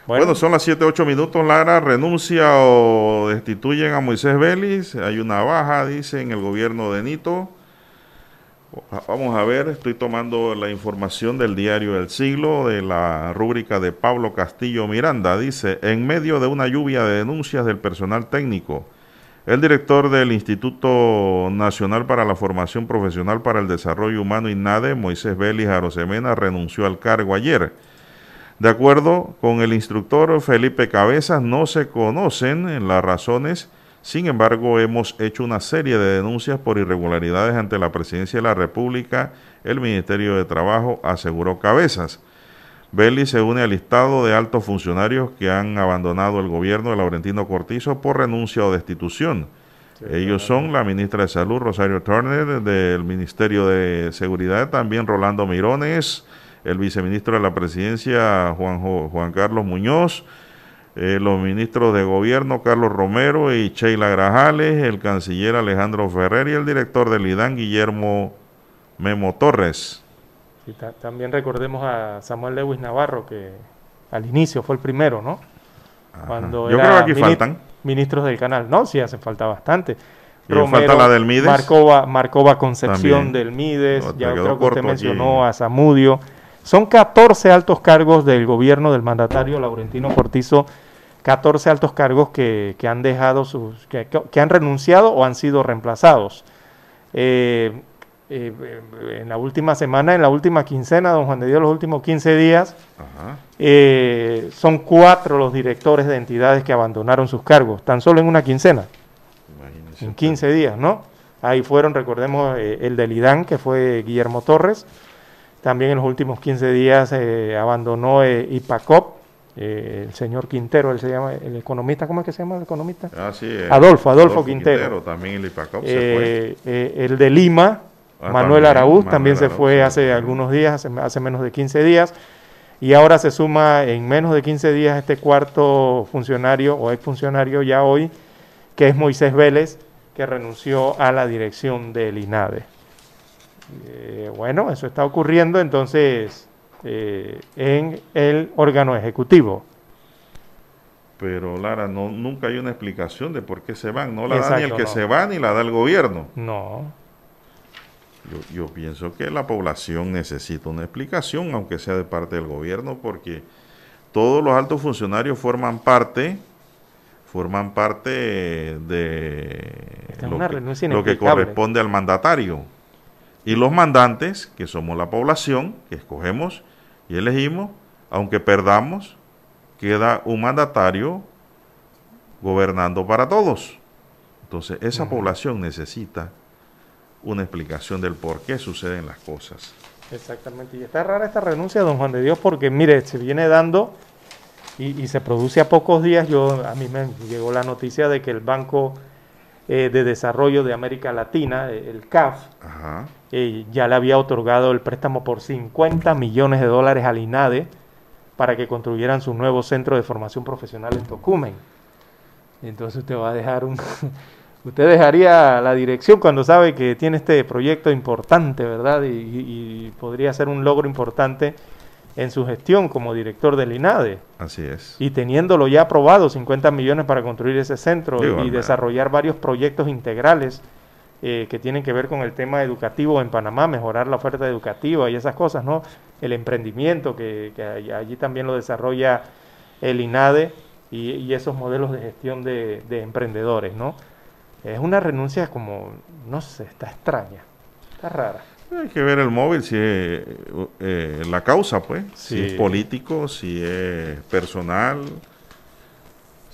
Bueno, son las 7, 8 minutos. Lara renuncia o destituyen a Moisés Vélez. Hay una baja, dice, en el gobierno de Nito. Vamos a ver, estoy tomando la información del diario El Siglo de la rúbrica de Pablo Castillo Miranda. Dice, en medio de una lluvia de denuncias del personal técnico, el director del Instituto Nacional para la Formación Profesional para el Desarrollo Humano INADE, Moisés Vélez Arosemena, renunció al cargo ayer. De acuerdo con el instructor Felipe Cabezas, no se conocen las razones sin embargo, hemos hecho una serie de denuncias por irregularidades ante la Presidencia de la República. El Ministerio de Trabajo aseguró cabezas. Belli se une al listado de altos funcionarios que han abandonado el gobierno de Laurentino Cortizo por renuncia o destitución. Ellos son la ministra de Salud, Rosario Turner, del Ministerio de Seguridad, también Rolando Mirones, el viceministro de la Presidencia, Juan, Juan Carlos Muñoz, eh, los ministros de gobierno Carlos Romero y Sheila Grajales, el canciller Alejandro Ferrer y el director del IDAN Guillermo Memo Torres. también recordemos a Samuel Lewis Navarro, que al inicio fue el primero, ¿no? Cuando Yo creo que aquí faltan. Ministros del canal. No, sí, hace falta bastante. falta la del Mides. Marcova, Concepción del Mides. ya creo que usted mencionó a Zamudio. Son 14 altos cargos del gobierno del mandatario Laurentino Cortizo 14 altos cargos que, han dejado sus, que, han renunciado o han sido reemplazados. Eh, eh, en la última semana, en la última quincena, don Juan de Dios, los últimos 15 días, eh, son cuatro los directores de entidades que abandonaron sus cargos, tan solo en una quincena, en 15 días, ¿no? Ahí fueron, recordemos, el del IDAN, que fue Guillermo Torres, también en los últimos 15 días abandonó IPACOP, eh, el señor Quintero, él se llama, el economista, ¿cómo es que se llama el economista? Ah, sí, eh, Adolfo, Adolfo, Quintero. También el eh, el de Lima, ah, Manuel Araúz, también se fue hace algunos días, hace, menos de 15 días, y ahora se suma en menos de 15 días este cuarto funcionario o exfuncionario ya hoy, que es Moisés Vélez, que renunció a la dirección del INADE. bueno, eso está ocurriendo, entonces eh, en el órgano ejecutivo. Pero Lara, no, nunca hay una explicación de por qué se van. No la da ni el que se va ni la da el gobierno. No. Yo, yo, pienso que la población necesita una explicación, aunque sea de parte del gobierno, porque todos los altos funcionarios forman parte forman parte de lo que corresponde al mandatario. Y los mandantes, que somos la población, que escogemos y elegimos, aunque perdamos, queda un mandatario gobernando para todos. Entonces, esa población necesita una explicación del por qué suceden las cosas. Exactamente. Y está rara esta renuncia, don Juan de Dios, porque mire, se viene dando y, y se produce a pocos días. Yo a mí me llegó la noticia de que el Banco eh, de Desarrollo de América Latina, el CAF, eh, ya le había otorgado el préstamo por 50 millones de dólares al INADE para que construyeran su nuevo centro de formación profesional en Tocumen. Entonces usted va a dejar un... usted dejaría la dirección cuando sabe que tiene este proyecto importante, ¿verdad? y podría ser un logro importante en su gestión como director del INADE. Así es. Y teniéndolo ya aprobado, 50 millones para construir ese centro y desarrollar varios proyectos integrales eh, que tienen que ver con el tema educativo en Panamá, mejorar la oferta educativa y esas cosas, ¿no? El emprendimiento, que, allí también lo desarrolla el INADE y, esos modelos de gestión de, de emprendedores, ¿no? Es una renuncia como, no sé, está extraña, está rara. Hay que ver el móvil, si es eh, la causa, pues, si es político, si es personal,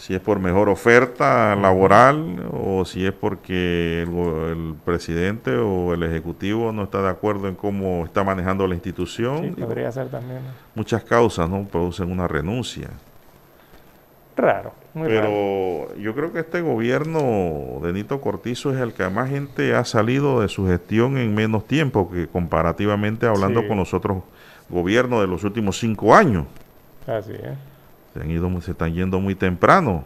si es por mejor oferta laboral o si es porque el, presidente o el ejecutivo no está de acuerdo en cómo está manejando la institución. Sí, podría ser también. Muchas causas no producen una renuncia. Raro. Pero yo creo que este gobierno de Nito Cortizo es el que más gente ha salido de su gestión en menos tiempo que comparativamente hablando con los otros gobiernos de los últimos cinco años. Así es. Se, han ido, se están yendo muy temprano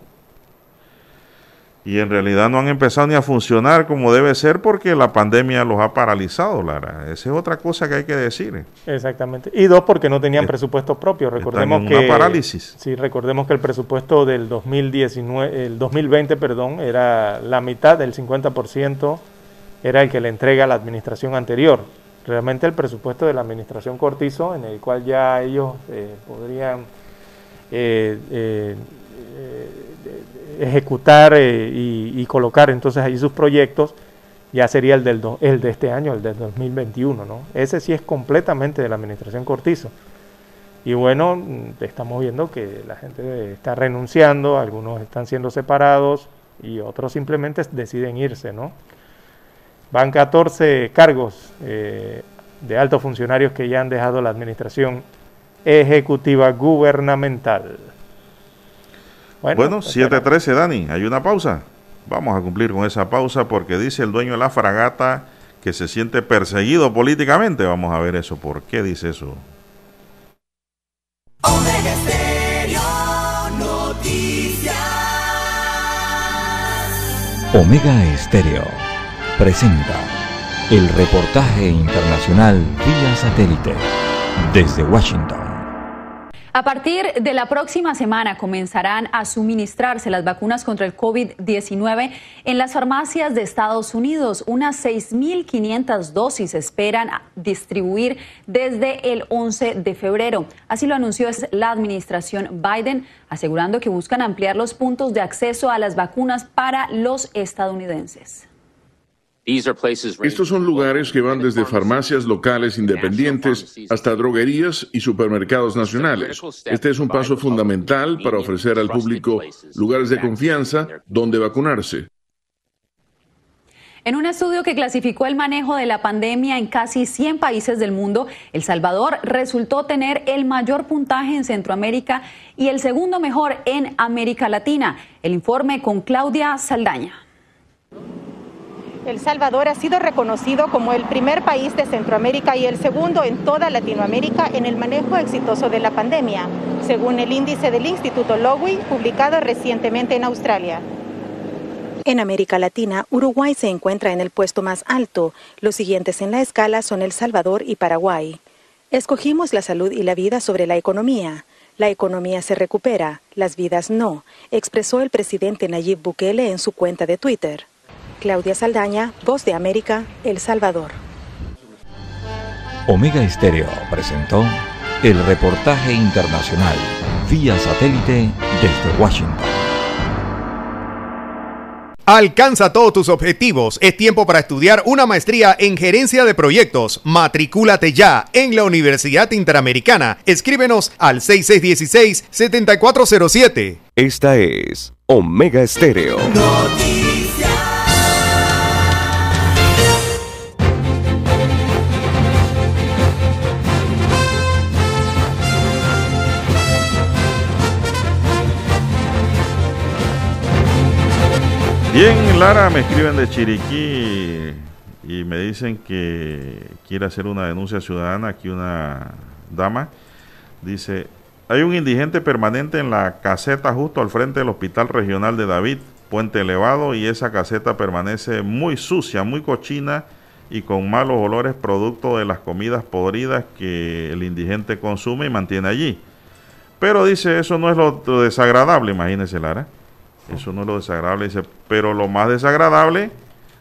y en realidad no han empezado ni a funcionar como debe ser porque la pandemia los ha paralizado, Lara. Esa es otra cosa que hay que decir. Exactamente. Y dos, porque no tenían presupuesto propio. Recordemos que una parálisis. Sí, recordemos que el presupuesto del 2019, el 2020, perdón, era la mitad del 50% era el que le entrega la administración anterior. realmente el presupuesto de la administración Cortizo, en el cual ya ellos eh, podrían eh, eh, ejecutar y, colocar entonces allí sus proyectos, ya sería el, del el de este año, el del 2021. ¿no? Ese sí es completamente de la administración Cortizo. Y bueno, estamos viendo que la gente está renunciando, algunos están siendo separados y otros simplemente deciden irse, ¿no? Van 14 cargos eh, de altos funcionarios que ya han dejado la administración ejecutiva gubernamental. Bueno, 7.13, Dani, hay una pausa. Vamos a cumplir con esa pausa porque dice el dueño de la fragata que se siente perseguido políticamente. Vamos a ver eso. ¿Por qué dice eso? Omega Estéreo Noticias. Omega Estéreo presenta el reportaje internacional vía satélite desde Washington. A partir de la próxima semana comenzarán a suministrarse las vacunas contra el COVID-19 en las farmacias de Estados Unidos. Unas 6.500 dosis esperan distribuir desde el 11 de febrero. Así lo anunció la administración Biden, asegurando que buscan ampliar los puntos de acceso a las vacunas para los estadounidenses. Estos son lugares que van desde farmacias locales independientes hasta droguerías y supermercados nacionales. Este es un paso fundamental para ofrecer al público lugares de confianza donde vacunarse. En un estudio que clasificó el manejo de la pandemia en casi 100 países del mundo, El Salvador resultó tener el mayor puntaje en Centroamérica y el segundo mejor en América Latina. El informe con Claudia Saldaña. El Salvador ha sido reconocido como el primer país de Centroamérica y el segundo en toda Latinoamérica en el manejo exitoso de la pandemia, según el índice del Instituto Lowy publicado recientemente en Australia. En América Latina, Uruguay se encuentra en el puesto más alto. Los siguientes en la escala son El Salvador y Paraguay. Escogimos la salud y la vida sobre la economía. La economía se recupera, las vidas no, expresó el presidente Nayib Bukele en su cuenta de Twitter. Claudia Saldaña, Voz de América, El Salvador. Omega Estéreo presentó el reportaje internacional vía satélite desde Washington. Alcanza todos tus objetivos. Es tiempo para estudiar una maestría en gerencia de proyectos. Matricúlate ya en la Universidad Interamericana. Escríbenos al 6616-7407. Esta es Omega Estéreo. Bien, Lara, me escriben de Chiriquí y me dicen que quiere hacer una denuncia ciudadana. Aquí una dama dice, hay un indigente permanente en la caseta justo al frente del Hospital Regional de David, Puente Elevado, y esa caseta permanece muy sucia, muy cochina y con malos olores producto de las comidas podridas que el indigente consume y mantiene allí. Pero dice, eso no es lo desagradable, imagínese Lara eso no es lo desagradable, dice, pero lo más desagradable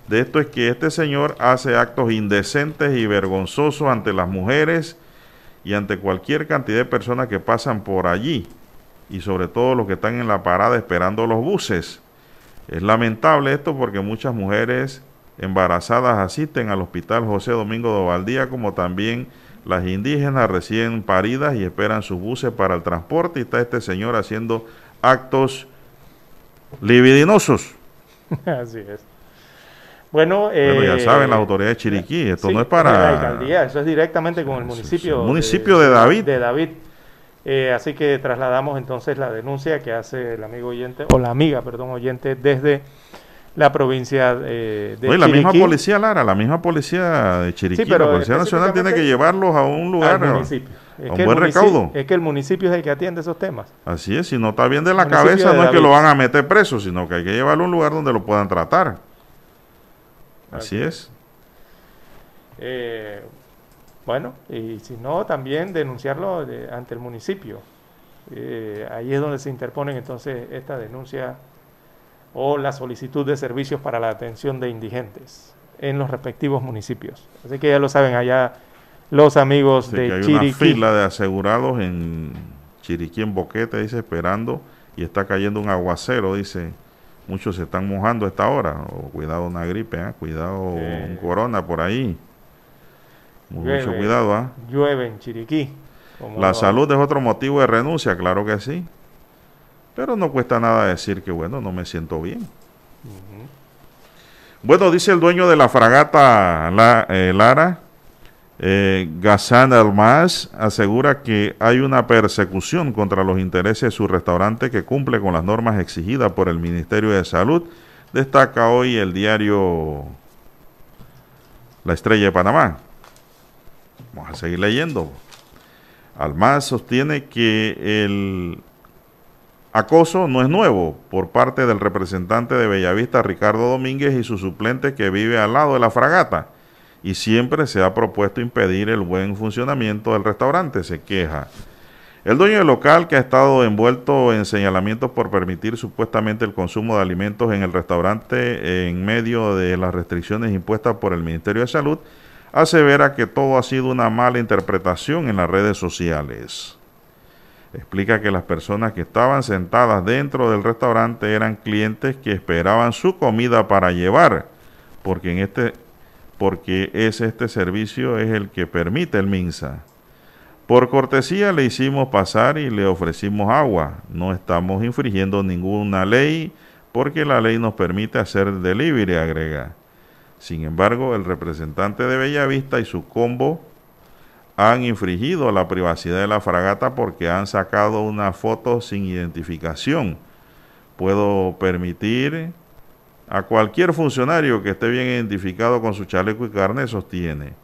de esto es que este señor hace actos indecentes y vergonzosos ante las mujeres y ante cualquier cantidad de personas que pasan por allí y sobre todo los que están en la parada esperando los buses. Es lamentable esto porque muchas mujeres embarazadas asisten al hospital José Domingo de Valdía como también las indígenas recién paridas y esperan sus buses para el transporte y está este señor haciendo actos libidinosos. Así es. Bueno, eh, ya saben las autoridades de Chiriquí, esto no es para... La alcaldía, eso es directamente con el municipio. municipio de, David. De David. Eh, así que trasladamos entonces la denuncia que hace el amigo oyente, o la amiga, perdón, oyente, desde la provincia eh, de Oye, la misma policía, Lara, la misma policía de Chiriquí, la Policía Nacional tiene que llevarlos a un lugar, a, un buen recaudo. Es que el municipio es el que atiende esos temas. Así es, si no está bien de la cabeza, no es que lo van a meter preso, sino que hay que llevarlo a un lugar donde lo puedan tratar. Así, es. Eh, bueno, y si no, también denunciarlo ante el municipio. Eh, ahí es donde se interponen entonces esta denuncia o la solicitud de servicios para la atención de indigentes. en los respectivos municipios. Así que ya lo saben allá los amigos de hay Una fila de asegurados en Chiriquí, en Boquete, dice, esperando y está cayendo un aguacero, dice. Muchos se están mojando a esta hora. O cuidado una gripe, ¿eh? cuidado un corona por ahí. Mucho cuidado. ¿ah? Llueve en Chiriquí. La salud es otro motivo de renuncia, claro que sí. Pero no cuesta nada decir que, bueno, no me siento bien. Bueno, dice el dueño de la fragata la, eh, Lara, eh, Ghassan Almaz, asegura que hay una persecución contra los intereses de su restaurante que cumple con las normas exigidas por el Ministerio de Salud. Destaca hoy el diario La Estrella de Panamá. Vamos a seguir leyendo. Almaz sostiene que el acoso no es nuevo por parte del representante de Bellavista, Ricardo Domínguez, y su suplente que vive al lado de la fragata. Y siempre se ha propuesto impedir el buen funcionamiento del restaurante, se queja. El dueño del local, que ha estado envuelto en señalamientos por permitir supuestamente el consumo de alimentos en el restaurante en medio de las restricciones impuestas por el Ministerio de Salud, asevera que todo ha sido una mala interpretación en las redes sociales. Explica que las personas que estaban sentadas dentro del restaurante eran clientes que esperaban su comida para llevar, porque en este porque es este servicio es el que permite el MINSA. Por cortesía le hicimos pasar y le ofrecimos agua. No estamos infringiendo ninguna ley porque la ley nos permite hacer delivery, agrega. Sin embargo, el representante de Bellavista y su combo han infringido la privacidad de la fragata porque han sacado una foto sin identificación. Puedo permitir a cualquier funcionario que esté bien identificado con su chaleco y carne, sostiene.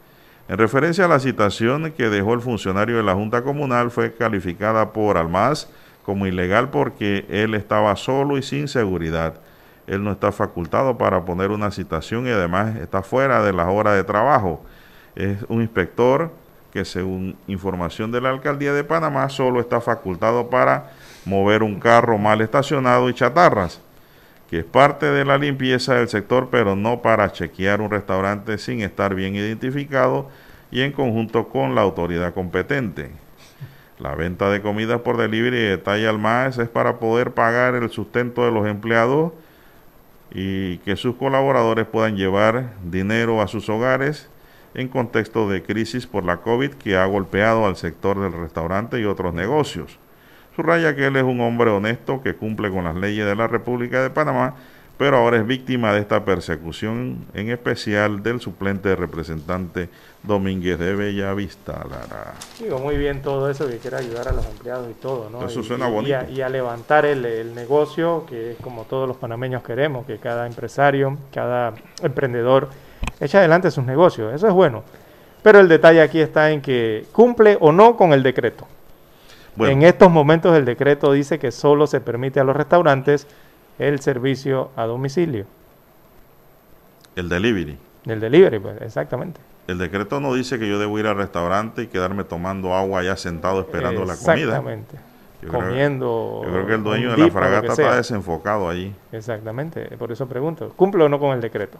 En referencia a la citación que dejó el funcionario de la Junta Comunal, fue calificada por Almaz como ilegal porque él estaba solo y sin seguridad él no está facultado para poner una citación y además está fuera de las horas de trabajo. Es un inspector que según información de la alcaldía de Panamá solo está facultado para mover un carro mal estacionado y chatarras, que es parte de la limpieza del sector, pero no para chequear un restaurante sin estar bien identificado y en conjunto con la autoridad competente. La venta de comida por delivery de talla al más es para poder pagar el sustento de los empleados y que sus colaboradores puedan llevar dinero a sus hogares en contexto de crisis por la COVID que ha golpeado al sector del restaurante y otros negocios. Subraya que él es un hombre honesto que cumple con las leyes de la República de Panamá pero ahora es víctima de esta persecución, en especial del suplente representante Domínguez de Bellavista, Lara. Digo, muy bien todo eso, que quiere ayudar a los empleados y todo, ¿no? Eso suena bonito. Y a, levantar el, el, negocio, que es como todos los panameños queremos, que cada empresario, cada emprendedor eche adelante sus negocios, eso es bueno. Pero el detalle aquí está en que cumple o no con el decreto. En estos momentos el decreto dice que solo se permite a los restaurantes el servicio a domicilio. El delivery. El delivery, pues, exactamente. El decreto no dice que yo debo ir al restaurante y quedarme tomando agua allá sentado esperando la comida. Exactamente. Comiendo. yo creo que el dueño de la fragata está desenfocado allí. Exactamente, por eso pregunto. ¿Cumple o no con el decreto?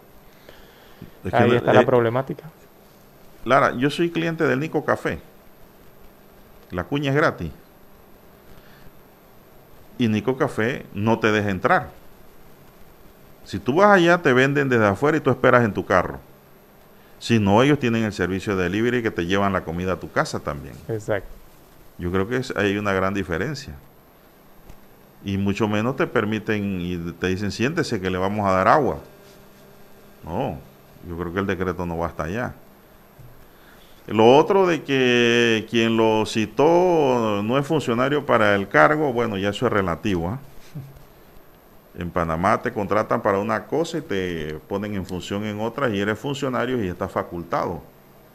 Ahí está la eh, problemática. Lara, yo soy cliente del Nico Café. La cuña es gratis y Nico Café no te deja entrar. Si tú vas allá, te venden desde afuera y tú esperas en tu carro. Si no, ellos tienen el servicio de delivery que te llevan la comida a tu casa también. Exacto. Yo creo que hay una gran diferencia. Y mucho menos te permiten y te dicen, siéntese que le vamos a dar agua. No, yo creo que el decreto no va hasta allá. Lo otro de que quien lo citó no es funcionario para el cargo, bueno, ya eso es relativo. ¿ah? En Panamá te contratan para una cosa y te ponen en función en otra y eres funcionario y estás facultado,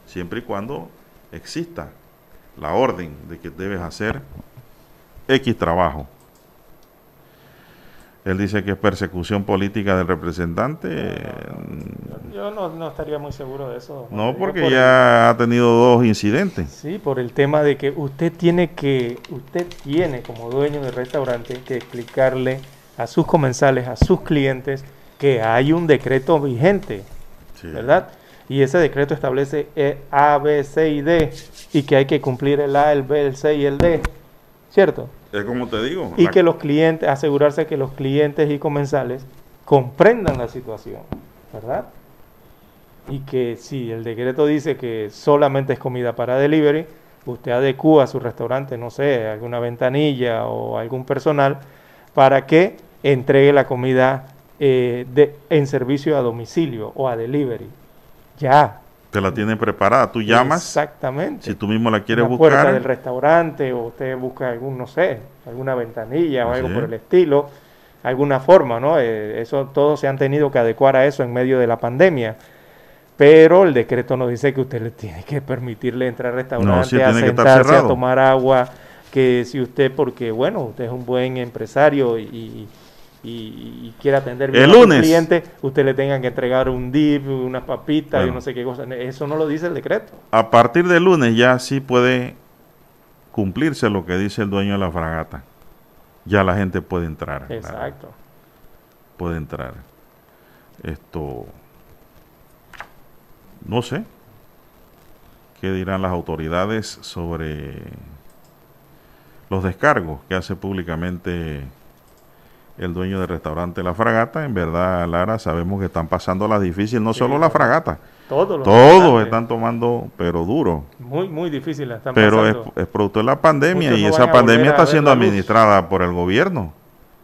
siempre y cuando exista la orden de que debes hacer X trabajo. Él dice que es persecución política del representante. yo no, estaría muy seguro de eso. No, porque ya ha tenido dos incidentes. Sí, por el tema de que usted tiene que, usted tiene como dueño del restaurante que explicarle a sus comensales, a sus clientes, que hay un decreto vigente. ¿verdad? Y ese decreto establece e, A, B, C y D y que hay que cumplir el A, el B, el C y el D, ¿cierto? Es como te digo. Y que los clientes, asegurarse que los clientes y comensales comprendan la situación, ¿verdad? Y que si el decreto dice que solamente es comida para delivery, usted adecúa a su restaurante, no sé, alguna ventanilla o algún personal para que entregue la comida eh, de, en servicio a domicilio o a delivery. Ya. Te la tienen preparada, tú llamas. Exactamente. Si tú mismo la quieres la buscar. puerta del restaurante o usted busca algún, no sé, alguna ventanilla o algo por el estilo, alguna forma, ¿no? Eh, eso todos se han tenido que adecuar a eso en medio de la pandemia pero el decreto nos dice que usted le tiene que permitirle entrar al restaurante, a sentarse, a tomar agua, que si usted, porque bueno, usted es un buen empresario y, quiere atender bien a al cliente, usted le tenga que entregar un dip, unas papitas y no sé qué cosa. Eso no lo dice el decreto. A partir del lunes ya sí puede cumplirse lo que dice el dueño de la fragata. Ya la gente puede entrar. Exacto. Puede entrar. Esto no sé qué dirán las autoridades sobre los descargos que hace públicamente el dueño del restaurante La Fragata. En verdad, Lara, sabemos que están pasando las difíciles, no solo La Fragata. Todos, todos están tomando, pero duro. Muy, muy difícil están Pero es, producto de la pandemia y esa pandemia está siendo administrada por el gobierno.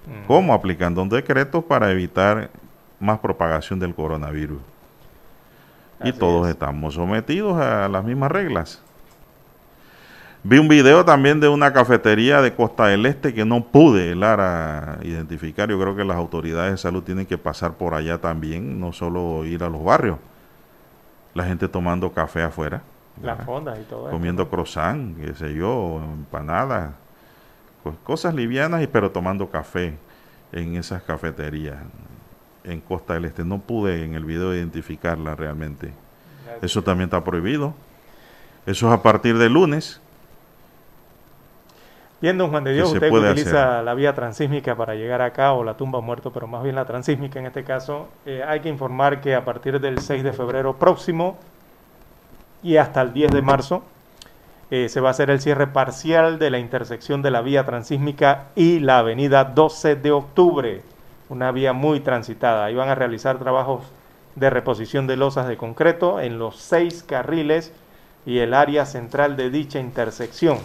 Mm. ¿Cómo? Aplicando un decreto para evitar más propagación del coronavirus y todos estamos sometidos a las mismas reglas. Vi un video también de una cafetería de Costa del Este que no pude, Lara, identificar. Yo creo que las autoridades de salud tienen que pasar por allá también, no solo ir a los barrios. La gente tomando café afuera. Las fondas y todo Comiendo croissant, qué sé yo, empanadas. Pues cosas livianas, y pero tomando café en esas cafeterías en Costa del Este. No pude en el video identificarla realmente. Eso también está prohibido. Eso es a partir de lunes. Don Juan de Dios, usted utiliza la vía transísmica para llegar acá o la tumba muerto, pero más bien la transísmica en este caso. Eh, hay que informar que a partir del 6 de febrero próximo y hasta el 10 de marzo eh, se va a hacer el cierre parcial de la intersección de la vía transísmica y la avenida 12 de octubre una vía muy transitada. Ahí van a realizar trabajos de reposición de losas de concreto en los seis carriles y el área central de dicha intersección.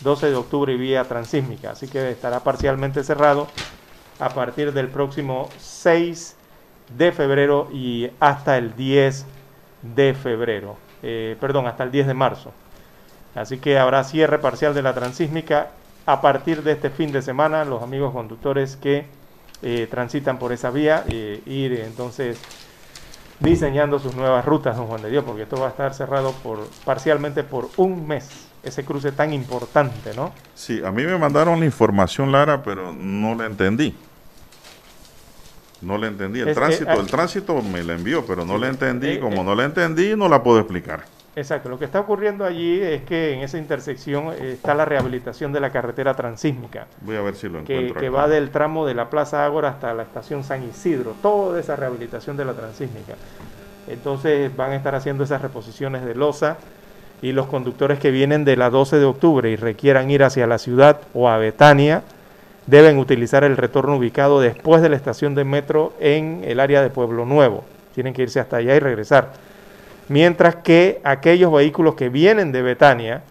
12 de octubre y vía transísmica, así que estará parcialmente cerrado a partir del próximo 6 de febrero y hasta el 10 de febrero, eh, perdón, hasta el 10 de marzo. Así que habrá cierre parcial de la transísmica a partir de este fin de semana. Los amigos conductores que eh, transitan por esa vía, eh, ir entonces diseñando sus nuevas rutas, don Juan de Dios, porque esto va a estar cerrado por parcialmente por un mes, ese cruce tan importante, ¿no? Sí, a mí me mandaron la información, Lara, pero no la entendí. No la entendí. El tránsito, el tránsito me la envió, pero no la entendí. Eh, Como no la entendí, no la puedo explicar. Exacto, lo que está ocurriendo allí es que en esa intersección eh, está la rehabilitación de la carretera transísmica. Voy a ver si lo encuentro. Que, va del tramo de la Plaza Ágora hasta la estación San Isidro, toda esa rehabilitación de la transísmica. Entonces van a estar haciendo esas reposiciones de losa y los conductores que vienen de la 12 de octubre y requieran ir hacia la ciudad o a Betania deben utilizar el retorno ubicado después de la estación de metro en el área de Pueblo Nuevo. Tienen que irse hasta allá y regresar mientras que aquellos vehículos que vienen de Betania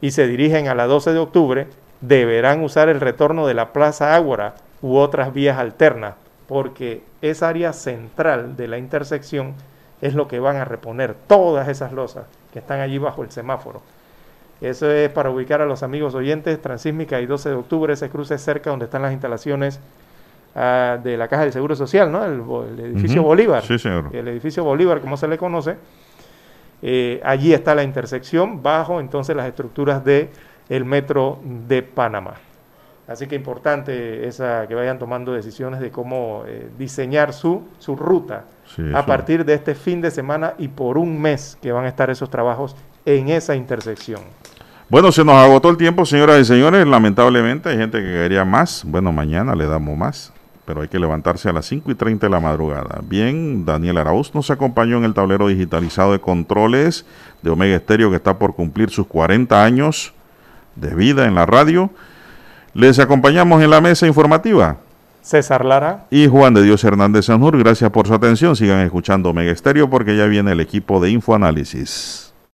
y se dirigen a la 12 de octubre deberán usar el retorno de la Plaza Ágora u otras vías alternas, porque esa área central de la intersección es lo que van a reponer todas esas losas que están allí bajo el semáforo. Eso es para ubicar a los amigos oyentes, Transísmica y 12 de octubre, ese cruce cerca donde están las instalaciones ah, de la Caja del Seguro Social, ¿no? El, edificio Bolívar. Sí, señor. El edificio Bolívar, como se le conoce eh, allí está la intersección bajo entonces las estructuras de el metro de Panamá. Así que importante esa, que vayan tomando decisiones de cómo eh, diseñar su, su ruta a partir de este fin de semana y por un mes que van a estar esos trabajos en esa intersección. Bueno, se nos agotó el tiempo, señoras y señores. Lamentablemente hay gente que quería más. Bueno, mañana le damos más. pero hay que levantarse a las 5 y 30 de la madrugada. Bien, Daniel Arauz nos acompañó en el tablero digitalizado de controles de Omega Estéreo que está por cumplir sus 40 años de vida en la radio. Les acompañamos en la mesa informativa. César Lara. Y Juan de Dios Hernández Sanjur. Gracias por su atención. Sigan escuchando Omega Estéreo porque ya viene el equipo de Infoanálisis.